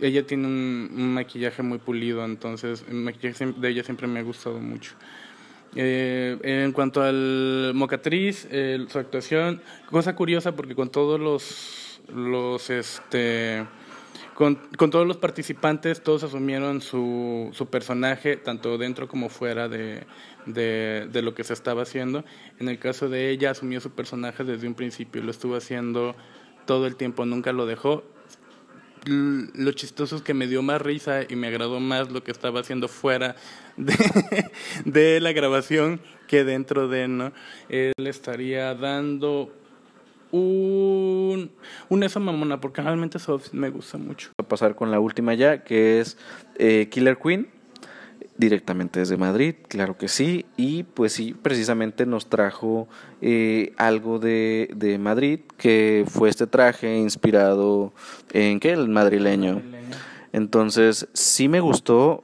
Ella tiene un, un maquillaje muy pulido, entonces el maquillaje de ella siempre me ha gustado mucho. Eh, en cuanto al Mocatriz, su actuación, cosa curiosa porque con todos los, los este, con, todos los participantes, todos asumieron su, su personaje, tanto dentro como fuera de, de, lo que se estaba haciendo. En el caso de ella, asumió su personaje desde un principio, lo estuvo haciendo todo el tiempo, nunca lo dejó lo chistoso es que me dio más risa y me agradó más lo que estaba haciendo fuera de, *laughs* la grabación que dentro de, ¿no? Él estaría dando un, un eso mamona, porque realmente eso me gusta mucho. a pasar con la última ya, que es eh, Killer Queen directamente desde Madrid, claro que sí, y pues sí, precisamente nos trajo eh, algo de, de, Madrid, que fue este traje inspirado en qué, el madrileño. Entonces, sí me gustó,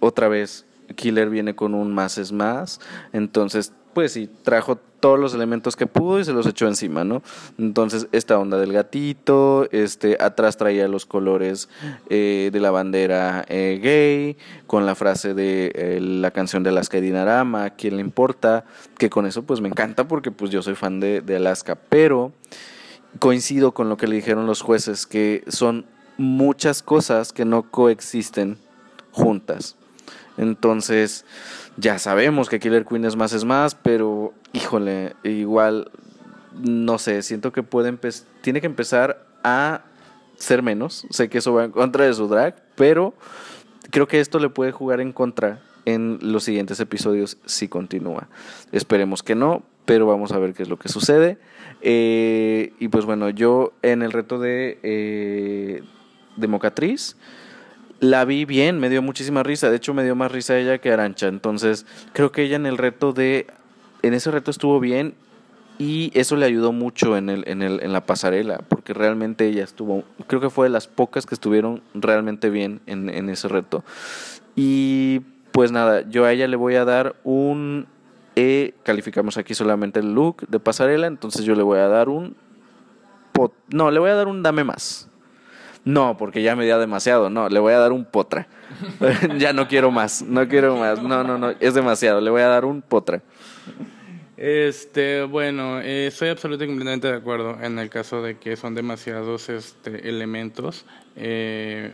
otra vez, Killer viene con un más es más, entonces pues sí, trajo todos los elementos que pudo y se los echó encima, ¿no? Entonces, esta onda del gatito, este, atrás traía los colores eh, de la bandera eh, gay, con la frase de eh, la canción de Alaska y Dinarama, ¿quién le importa? Que con eso pues me encanta porque pues yo soy fan de, de Alaska, pero coincido con lo que le dijeron los jueces, que son muchas cosas que no coexisten juntas. Entonces, ya sabemos que Killer Queen es más es más, pero híjole, igual no sé, siento que puede tiene que empezar a ser menos. Sé que eso va en contra de su drag, pero creo que esto le puede jugar en contra en los siguientes episodios si continúa. Esperemos que no, pero vamos a ver qué es lo que sucede. Eh, y pues bueno, yo en el reto de, eh, de Mocatriz la vi bien, me dio muchísima risa. De hecho, me dio más risa ella que Arancha. Entonces, creo que ella en el reto de. En ese reto estuvo bien y eso le ayudó mucho en, el, en, el, en la pasarela, porque realmente ella estuvo. Creo que fue de las pocas que estuvieron realmente bien en, en ese reto. Y pues nada, yo a ella le voy a dar un E. Calificamos aquí solamente el look de pasarela, entonces yo le voy a dar un. No, le voy a dar un dame más. No, porque ya me dio demasiado. No, le voy a dar un potra. *laughs* ya no quiero más. No quiero más. No, no, no. Es demasiado. Le voy a dar un potra. Este, bueno, eh, estoy absolutamente de acuerdo en el caso de que son demasiados este, elementos eh,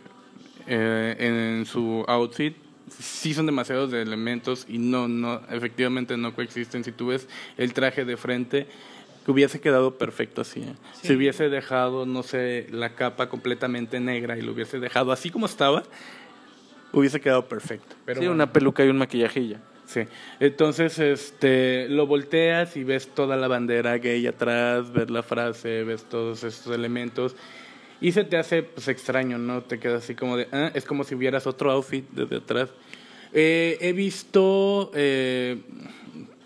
eh, en su outfit. Sí son demasiados de elementos y no, no, efectivamente no coexisten. Si tú ves el traje de frente, hubiese quedado perfecto así. ¿eh? Si hubiese dejado, no sé, la capa completamente negra y lo hubiese dejado así como estaba, hubiese quedado perfecto. Pero sí, una peluca y un maquillajilla. Sí. Entonces, este, lo volteas y ves toda la bandera gay atrás, ves la frase, ves todos estos elementos y se te hace pues extraño, ¿no? Te quedas así como de, ah, es como si vieras otro outfit desde atrás. Eh, he visto eh,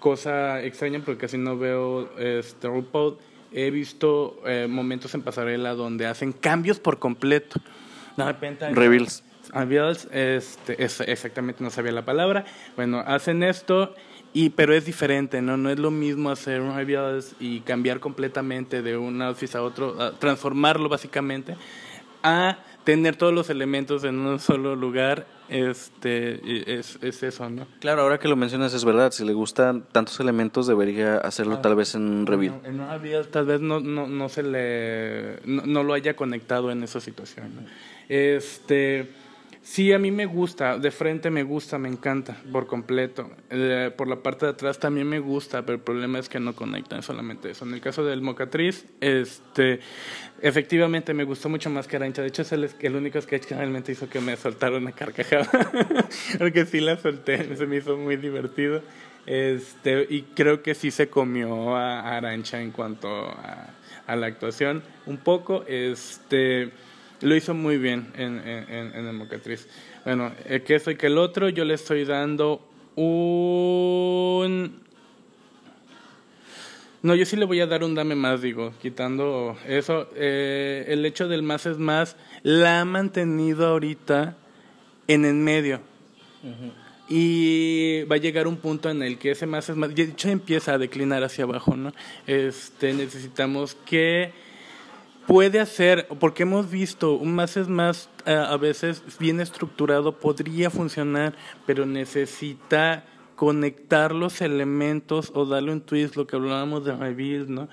cosa extraña porque casi no veo este RuPaul. He visto eh, momentos en pasarela donde hacen cambios por completo. De repente. Reveals. Reveals, este, es, exactamente no sabía la palabra. Bueno, hacen esto y pero es diferente, ¿no? No es lo mismo hacer un reveals y cambiar completamente de un outfit a otro, transformarlo básicamente, a tener todos los elementos en un solo lugar este es, es, eso, ¿no? Claro, ahora que lo mencionas es verdad, si le gustan tantos elementos debería hacerlo tal vez en un. En una tal vez no, no, no se le no, lo haya conectado en esa situación. Este Sí, a mí me gusta, de frente me gusta, me encanta por completo. Eh, por la parte de atrás también me gusta, pero el problema es que no conectan solamente eso. En el caso del Mocatriz, este, efectivamente me gustó mucho más que Arancha. De hecho, es el, único sketch que realmente hizo que me soltara una carcajada. *laughs* Porque sí la solté, se me hizo muy divertido. Este, y creo que sí se comió a Arancha en cuanto a, a la actuación un poco. Este lo hizo muy bien en, en, en el Mocatriz. Bueno, el que soy que el otro, yo le estoy dando un... No, yo sí le voy a dar un dame más, digo, quitando eso. Eh, el hecho del más es más, la ha mantenido ahorita en el medio. Y va a llegar un punto en el que ese más es más, de hecho empieza a declinar hacia abajo, ¿no? Este, necesitamos que puede hacer, porque hemos visto, un más es más eh, a veces bien estructurado podría funcionar, pero necesita conectar los elementos o darle un twist, lo que hablábamos de reveal, ¿no?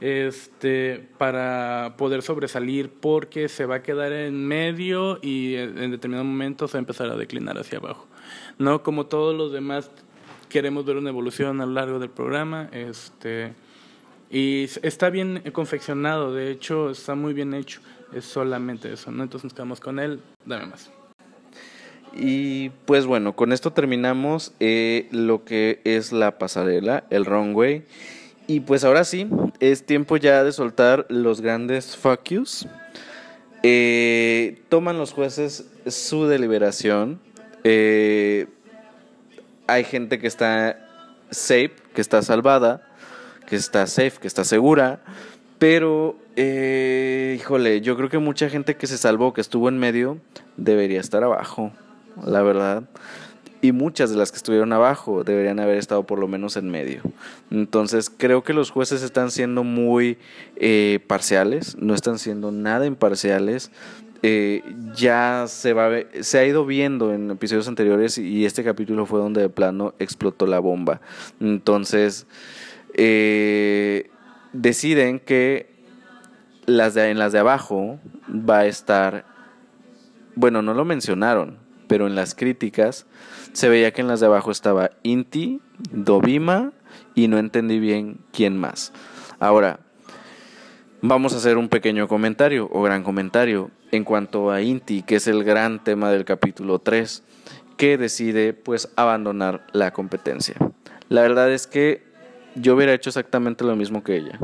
Este, para poder sobresalir, porque se va a quedar en medio y en determinado momento se va a empezar a declinar hacia abajo. ¿No? Como todos los demás, queremos ver una evolución a lo largo del programa. Este, y está bien confeccionado, de hecho está muy bien hecho. Es solamente eso, ¿no? Entonces nos quedamos con él, dame más. Y pues bueno, con esto terminamos eh, lo que es la pasarela, el runway. Y pues ahora sí, es tiempo ya de soltar los grandes fuck yous. Eh, toman los jueces su deliberación. Eh, hay gente que está safe, que está salvada que está safe, que está segura. Pero, eh, híjole, yo creo que mucha gente que se salvó, que estuvo en medio, debería estar abajo, la verdad. Y muchas de las que estuvieron abajo deberían haber estado por lo menos en medio. Entonces creo que los jueces están siendo muy eh, parciales, no están siendo nada imparciales. Eh, ya se, va, se ha ido viendo en episodios anteriores y este capítulo fue donde de plano explotó la bomba. Entonces eh, deciden que las de, en las de abajo va a estar, bueno, no lo mencionaron, pero en las críticas se veía que en las de abajo estaba Inti, Dovima y no entendí bien quién más. Ahora, vamos a hacer un pequeño comentario o gran comentario en cuanto a Inti, que es el gran tema del capítulo 3, que decide pues abandonar la competencia. La verdad es que yo hubiera hecho exactamente lo mismo que ella,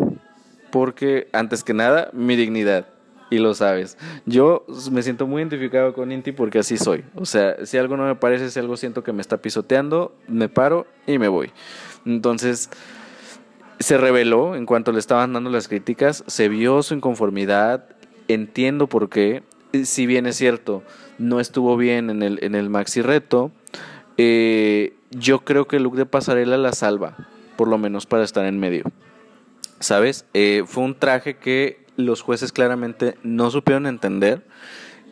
porque antes que nada, mi dignidad y lo sabes. Yo me siento muy identificado con Inti porque así soy. O sea, si algo no me parece, si algo siento que me está pisoteando, me paro y me voy. Entonces, se reveló en cuanto le estaban dando las críticas, se vio su inconformidad, entiendo por qué. Si bien es cierto, no estuvo bien en el, en el maxi reto, eh, yo creo que el look de pasarela la salva, por lo menos para estar en medio. ¿Sabes? Eh, fue un traje que los jueces claramente no supieron entender.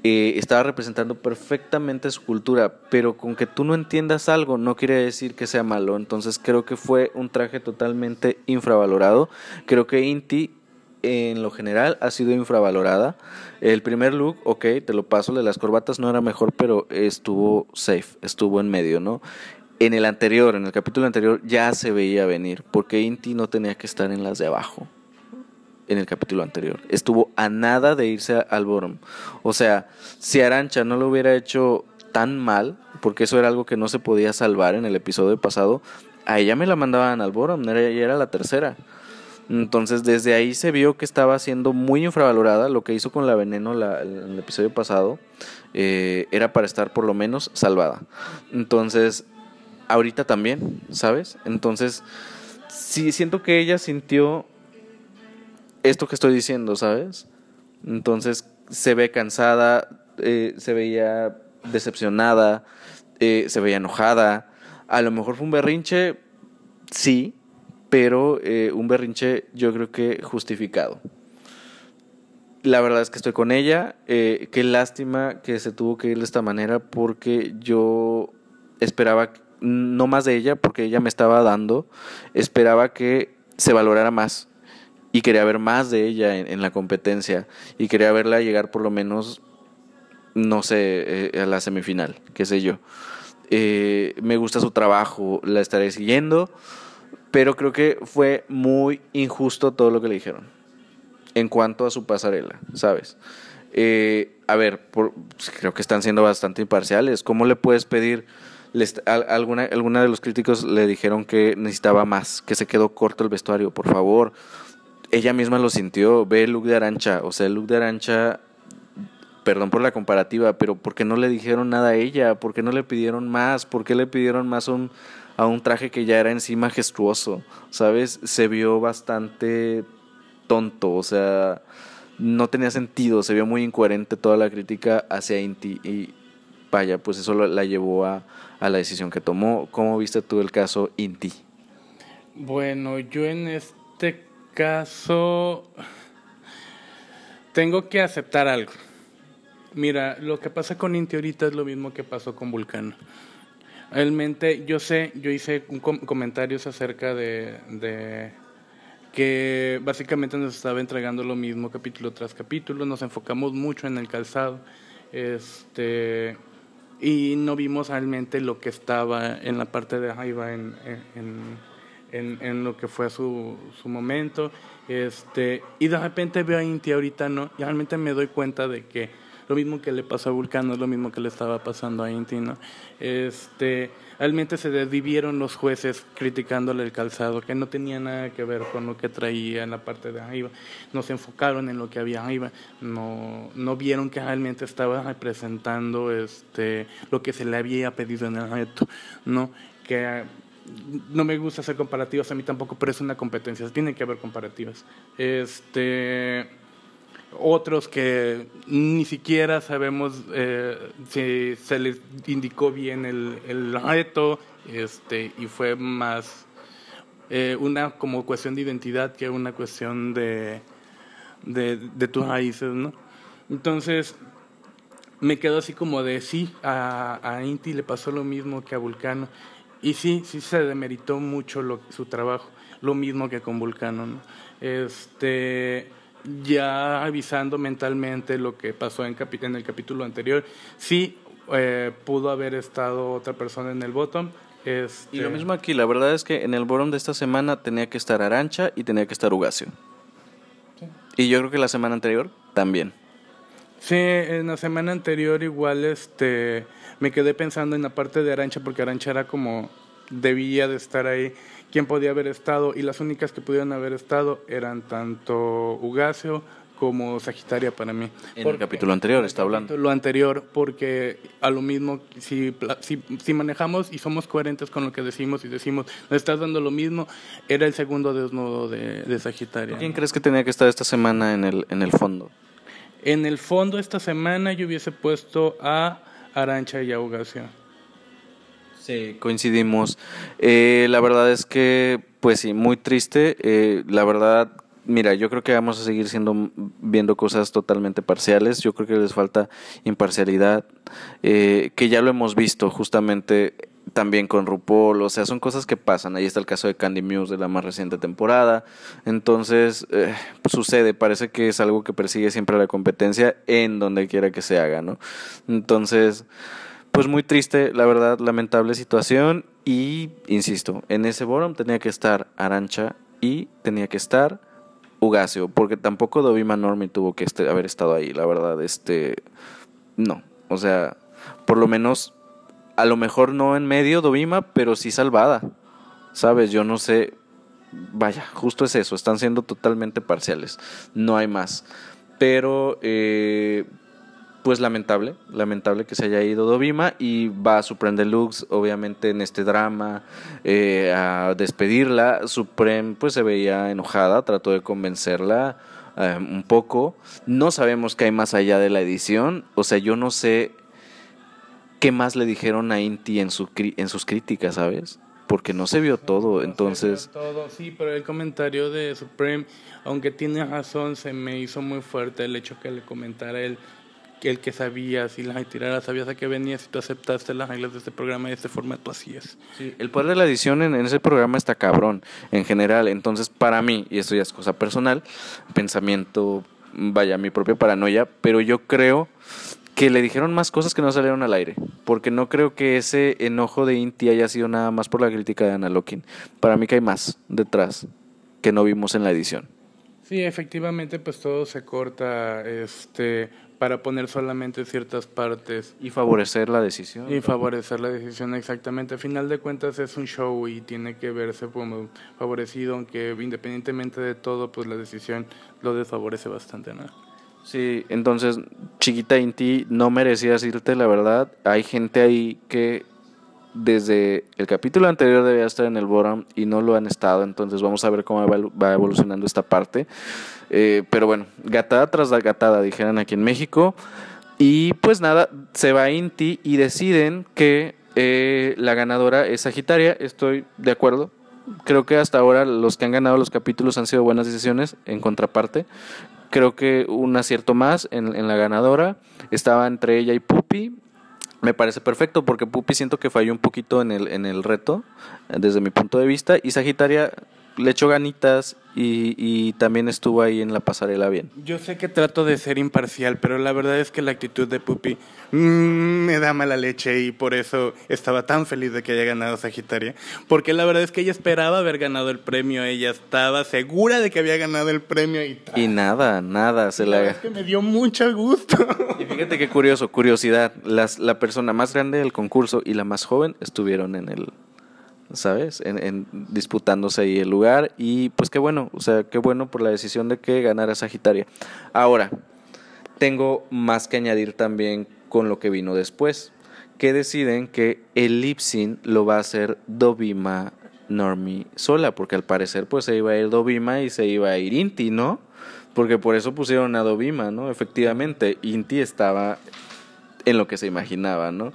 Eh, estaba representando perfectamente su cultura, pero con que tú no entiendas algo no quiere decir que sea malo. Entonces creo que fue un traje totalmente infravalorado. Creo que Inti en lo general ha sido infravalorada. El primer look, ok, te lo paso, de las corbatas no era mejor, pero estuvo safe, estuvo en medio, ¿no? En el anterior, en el capítulo anterior, ya se veía venir, porque Inti no tenía que estar en las de abajo en el capítulo anterior. Estuvo a nada de irse al bottom. O sea, si Arancha no lo hubiera hecho tan mal, porque eso era algo que no se podía salvar en el episodio pasado, a ella me la mandaban al bottom, ella era la tercera. Entonces desde ahí se vio que estaba siendo muy infravalorada. Lo que hizo con la veneno la, en el episodio pasado eh, era para estar por lo menos salvada. Entonces, ahorita también, ¿sabes? Entonces, sí siento que ella sintió esto que estoy diciendo, ¿sabes? Entonces se ve cansada, eh, se veía decepcionada, eh, se veía enojada. A lo mejor fue un berrinche, sí, pero eh, un berrinche yo creo que justificado. La verdad es que estoy con ella. qué lástima que se tuvo que ir de esta manera porque yo esperaba no más de ella porque ella me estaba dando, esperaba que se valorara más y quería ver más de ella en, la competencia y quería verla llegar por lo menos, no sé, eh, a la semifinal, qué sé yo. Eh, me gusta su trabajo, la estaré siguiendo, pero creo que fue muy injusto todo lo que le dijeron en cuanto a su pasarela, ¿sabes? Eh, a ver, creo que están siendo bastante imparciales. ¿Cómo le puedes pedir? Alguna, alguna de los críticos le dijeron que necesitaba más, que se quedó corto el vestuario, por favor ella misma lo sintió, ve el look de Arancha, o sea, el look de Arancha, perdón por la comparativa, pero ¿por qué no le dijeron nada a ella? ¿Por qué no le pidieron más? ¿Por qué le pidieron más a un, a un traje que ya era en sí majestuoso? ¿Sabes? Se vio bastante tonto, o sea, no tenía sentido, se vio muy incoherente toda la crítica hacia Inti y vaya, pues eso la llevó a, a la decisión que tomó. ¿Cómo viste tú el caso Inti? Bueno, yo en este caso, tengo que aceptar algo. Mira, lo que pasa con Inti ahorita es lo mismo que pasó con Vulcano. Realmente, yo sé, yo hice un comentarios acerca de, de que básicamente nos estaba entregando lo mismo capítulo tras capítulo, nos enfocamos mucho en el calzado, este y no vimos realmente lo que estaba en la parte de Jaiba en, en en, lo que fue su, su momento. Este, y de repente veo a Inti ahorita, ¿no? Y realmente me doy cuenta de que lo mismo que le pasó a Vulcano es lo mismo que le estaba pasando a Inti, ¿no? Este, realmente se desvivieron los jueces criticándole el calzado, que no tenía nada que ver con lo que traía en la parte de arriba. No se enfocaron en lo que había arriba, no, no vieron que realmente estaba representando este, lo que se le había pedido en el reto, ¿no? Que no me gusta hacer comparativas a mí tampoco, pero es una competencia, tiene que haber comparativas. Este, otros que ni siquiera sabemos eh, si se les indicó bien el, el reto, este, y fue más eh, una como cuestión de identidad que una cuestión de, de, tus raíces, ¿no? Entonces, me quedo así como de sí, a, a Inti le pasó lo mismo que a Vulcano. Y sí, sí se demeritó mucho su trabajo, lo mismo que con Vulcano. ¿no? Este, ya avisando mentalmente lo que pasó en, en el capítulo anterior, sí eh, pudo haber estado otra persona en el bottom. Este... Y lo mismo aquí, la verdad es que en el bottom de esta semana tenía que estar Arancha y tenía que estar Ugacio. Y yo creo que la semana anterior también. Sí, en la semana anterior igual este me quedé pensando en la parte de Arancha porque Arancha era como debía de estar ahí, quién podía haber estado y las únicas que pudieron haber estado eran tanto Ugacio como Sagitaria para mí. En el capítulo anterior está hablando. Lo anterior, porque a lo mismo, si, si, si, manejamos y somos coherentes con lo que decimos y decimos, nos estás dando lo mismo, era el segundo desnudo de, de Sagitaria. ¿Quién crees que tenía que estar esta semana en el, en el fondo? En el fondo esta semana yo hubiese puesto a Arancha y a Ugacio. Sí, coincidimos. Eh, la verdad es que, pues sí, muy triste. Eh, la verdad, mira, yo creo que vamos a seguir siendo viendo cosas totalmente parciales. Yo creo que les falta imparcialidad, eh, que ya lo hemos visto justamente también con RuPaul, o sea, son cosas que pasan. Ahí está el caso de Candy Muse de la más reciente temporada. Entonces, eh, sucede, parece que es algo que persigue siempre la competencia en donde quiera que se haga, ¿no? Entonces, pues muy triste, la verdad, lamentable situación. Y, insisto, en ese bottom tenía que estar Arancha y tenía que estar Ugacio, porque tampoco Dovima Normi tuvo que este, haber estado ahí, la verdad, este, no, o sea, por lo menos, a lo mejor no en medio Dovima, pero sí salvada, ¿sabes? Yo no sé, vaya, justo es eso, están siendo totalmente parciales, no hay más, pero, eh, pues lamentable, lamentable que se haya ido Dovima y va a Supreme Deluxe, obviamente en este drama, eh, a despedirla. Supreme pues se veía enojada, trató de convencerla eh, un poco. No sabemos qué hay más allá de la edición, o sea, yo no sé qué más le dijeron a Inti en, su, en sus críticas, ¿sabes? Porque no se vio todo, entonces... Se vio todo, sí, pero el comentario de Supreme, aunque tiene razón, se me hizo muy fuerte el hecho que le comentara él el que sabías y las tiraras, sabías a qué venías y tú aceptaste las reglas de este programa y de este formato, así es. Sí, el poder de la edición en, ese programa está cabrón, en general. Entonces, para mí, y esto ya es cosa personal, pensamiento, vaya, mi propia paranoia, pero yo creo que le dijeron más cosas que no salieron al aire, porque no creo que ese enojo de Inti haya sido nada más por la crítica de Ana Lokin. Para mí que hay más detrás que no vimos en la edición. Sí, efectivamente, pues todo se corta, este, para poner solamente ciertas partes. Y favorecer la decisión. Y favorecer la decisión, exactamente. A final de cuentas es un show y tiene que verse como favorecido, aunque independientemente de todo, pues la decisión lo desfavorece bastante, ¿no? Sí, entonces, chiquita Inti, no merecías irte, la verdad. Hay gente ahí que desde el capítulo anterior debía estar en el bottom y no lo han estado, entonces vamos a ver cómo va evolucionando esta parte. Eh, pero bueno, gatada tras gatada, dijeran aquí en México. Y pues nada, se va Inti y deciden que eh, la ganadora es Sagitaria. Estoy de acuerdo. Creo que hasta ahora los que han ganado los capítulos han sido buenas decisiones en contraparte. Creo que un acierto más en, en la ganadora. Estaba entre ella y Pupi me parece perfecto porque Pupi siento que falló un poquito en el, en el reto, desde mi punto de vista, y Sagitaria le echó ganitas y, y, también estuvo ahí en la pasarela bien. Yo sé que trato de ser imparcial, pero la verdad es que la actitud de Pupi mmm, me da mala leche y por eso estaba tan feliz de que haya ganado Sagitaria. Porque la verdad es que ella esperaba haber ganado el premio, ella estaba segura de que había ganado el premio y Y nada, nada, se la... Es que me dio mucho gusto. *laughs* Y fíjate qué curioso, curiosidad, las, la persona más grande del concurso y la más joven estuvieron en el ¿sabes? En, disputándose ahí el lugar y pues qué bueno, o sea, qué bueno por la decisión de que ganara Sagitaria. Ahora, tengo más que añadir también con lo que vino después, que deciden que el lipsin lo va a hacer Dovima Normi sola, porque al parecer pues se iba a ir Dovima y se iba a ir Inti, ¿no? Porque por eso pusieron a Dovima, ¿no? Efectivamente, Inti estaba en lo que se imaginaba, ¿no?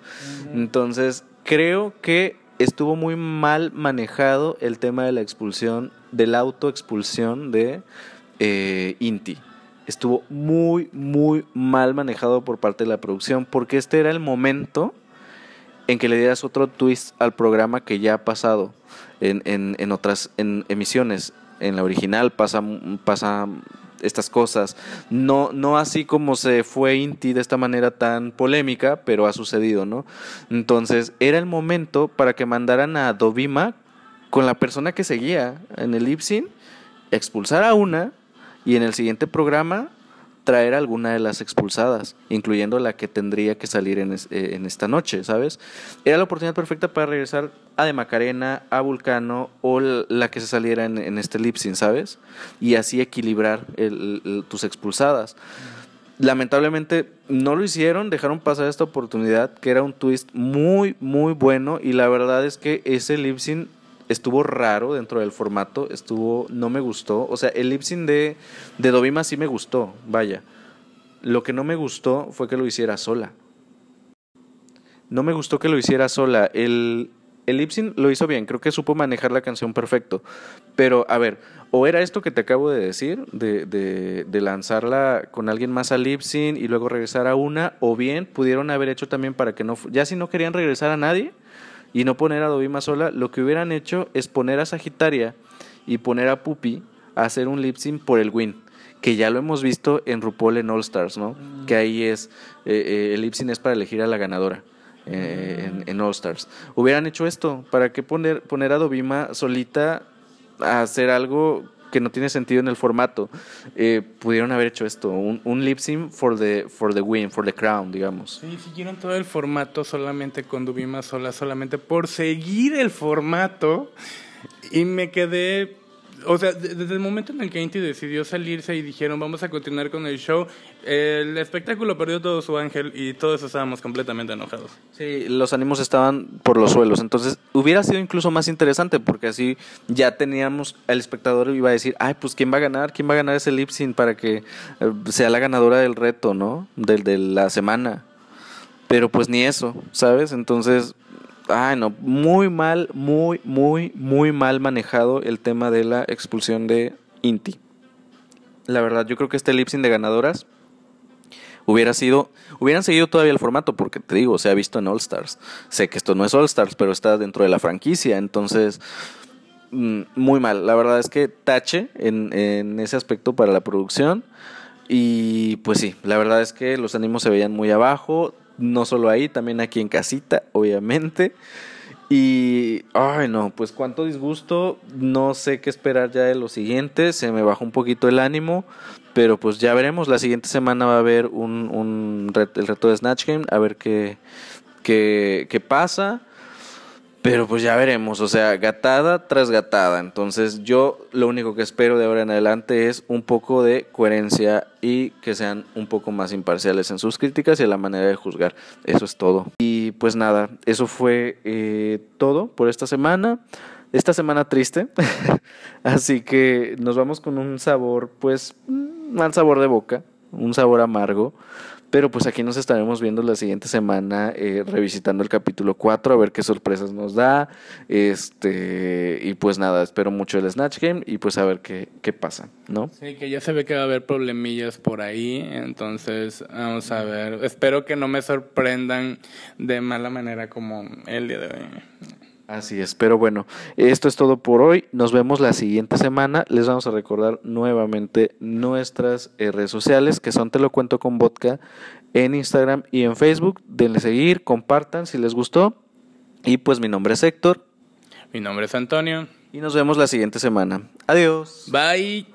Entonces, creo que estuvo muy mal manejado el tema de la expulsión, de la autoexpulsión de eh, Inti. Estuvo muy, muy mal manejado por parte de la producción, porque este era el momento en que le dieras otro twist al programa que ya ha pasado en, en, en otras en emisiones. En la original pasa, pasa estas cosas. No, no así como se fue Inti de esta manera tan polémica, pero ha sucedido, ¿no? Entonces, era el momento para que mandaran a Dovima con la persona que seguía en el Ipsin, expulsar a una y en el siguiente programa traer alguna de las expulsadas, incluyendo la que tendría que salir en, eh, en, esta noche, ¿sabes? Era la oportunidad perfecta para regresar a De Macarena, a Vulcano o la que se saliera en, en este Lipsin, ¿sabes? Y así equilibrar tus expulsadas. Lamentablemente no lo hicieron, dejaron pasar esta oportunidad, que era un twist muy, muy bueno. Y la verdad es que ese Lipsin estuvo raro dentro del formato, estuvo, no me gustó. O sea, el lip de, de Dovima sí me gustó, vaya. Lo que no me gustó fue que lo hiciera sola. No me gustó que lo hiciera sola. El, el lip sync lo hizo bien, creo que supo manejar la canción perfecto. Pero, a ver, o era esto que te acabo de decir, de, de, de lanzarla con alguien más al lip sync y luego regresar a una, o bien pudieron haber hecho también para que no, ya si no querían regresar a nadie, y no poner a Dovima sola, lo que hubieran hecho es poner a Sagitaria y poner a Pupi a hacer un lip sync por el win, que ya lo hemos visto en RuPaul en All Stars, ¿no? Que ahí es, eh, eh, el es para elegir a la ganadora. Eh, en, en, All Stars. Hubieran hecho esto, ¿para qué poner, poner a Dovima solita a hacer algo que no tiene sentido en el formato. Eh, pudieron haber hecho esto, un, lip sync for the, for the win, for the crown, digamos. Sí, siguieron todo el formato solamente con Dubima sola, solamente por seguir el formato. Y me quedé o sea, desde el momento en el que Inti decidió salirse y dijeron vamos a continuar con el show, el espectáculo perdió todo su ángel y todos estábamos completamente enojados. Sí, los ánimos estaban por los suelos. Entonces, hubiera sido incluso más interesante porque así ya teníamos, el espectador iba a decir, ay, pues ¿quién va a ganar? ¿Quién va a ganar ese lip sync para que eh, sea la ganadora del reto, ¿no? Del de la semana. Pero pues ni eso, ¿sabes? Entonces, ay no, muy mal, muy, muy, muy mal manejado el tema de la expulsión de Inti. La verdad, yo creo que este lip de ganadoras hubiera sido, hubieran seguido todavía el formato, porque te digo, se ha visto en All Stars. Sé que esto no es All Stars, pero está dentro de la franquicia, entonces mm, muy mal. La verdad es que tache en, en ese aspecto para la producción. Y pues sí, la verdad es que los ánimos se veían muy abajo no solo ahí, también aquí en casita, obviamente. Y, ay no, pues cuánto disgusto, no sé qué esperar ya de lo siguiente, se me bajó un poquito el ánimo, pero pues ya veremos, la siguiente semana va a haber un, un el reto de Snatch Game, a ver qué, qué, qué pasa. Pero pues ya veremos, o sea, gatada tras gatada. Entonces yo lo único que espero de ahora en adelante es un poco de coherencia y que sean un poco más imparciales en sus críticas y en la manera de juzgar. Eso es todo. Y pues nada, eso fue eh, todo por esta semana. Esta semana triste. *laughs* Así que nos vamos con un sabor, pues, un mal sabor de boca, un sabor amargo. Pero pues aquí nos estaremos viendo la siguiente semana eh, revisitando el capítulo 4 a ver qué sorpresas nos da. Este, y pues nada, espero mucho el Snatch Game y pues a ver qué, qué pasa, ¿no? Sí, que ya se ve que va a haber problemillas por ahí, entonces vamos a ver. Espero que no me sorprendan de mala manera como el día de hoy. Así es, pero bueno, esto es todo por hoy. Nos vemos la siguiente semana. Les vamos a recordar nuevamente nuestras eh, redes sociales, que son Te lo cuento con vodka en Instagram y en Facebook. Denle seguir, compartan si les gustó. Y pues mi nombre es Héctor. Mi nombre es Antonio. Y nos vemos la siguiente semana. Adiós. Bye.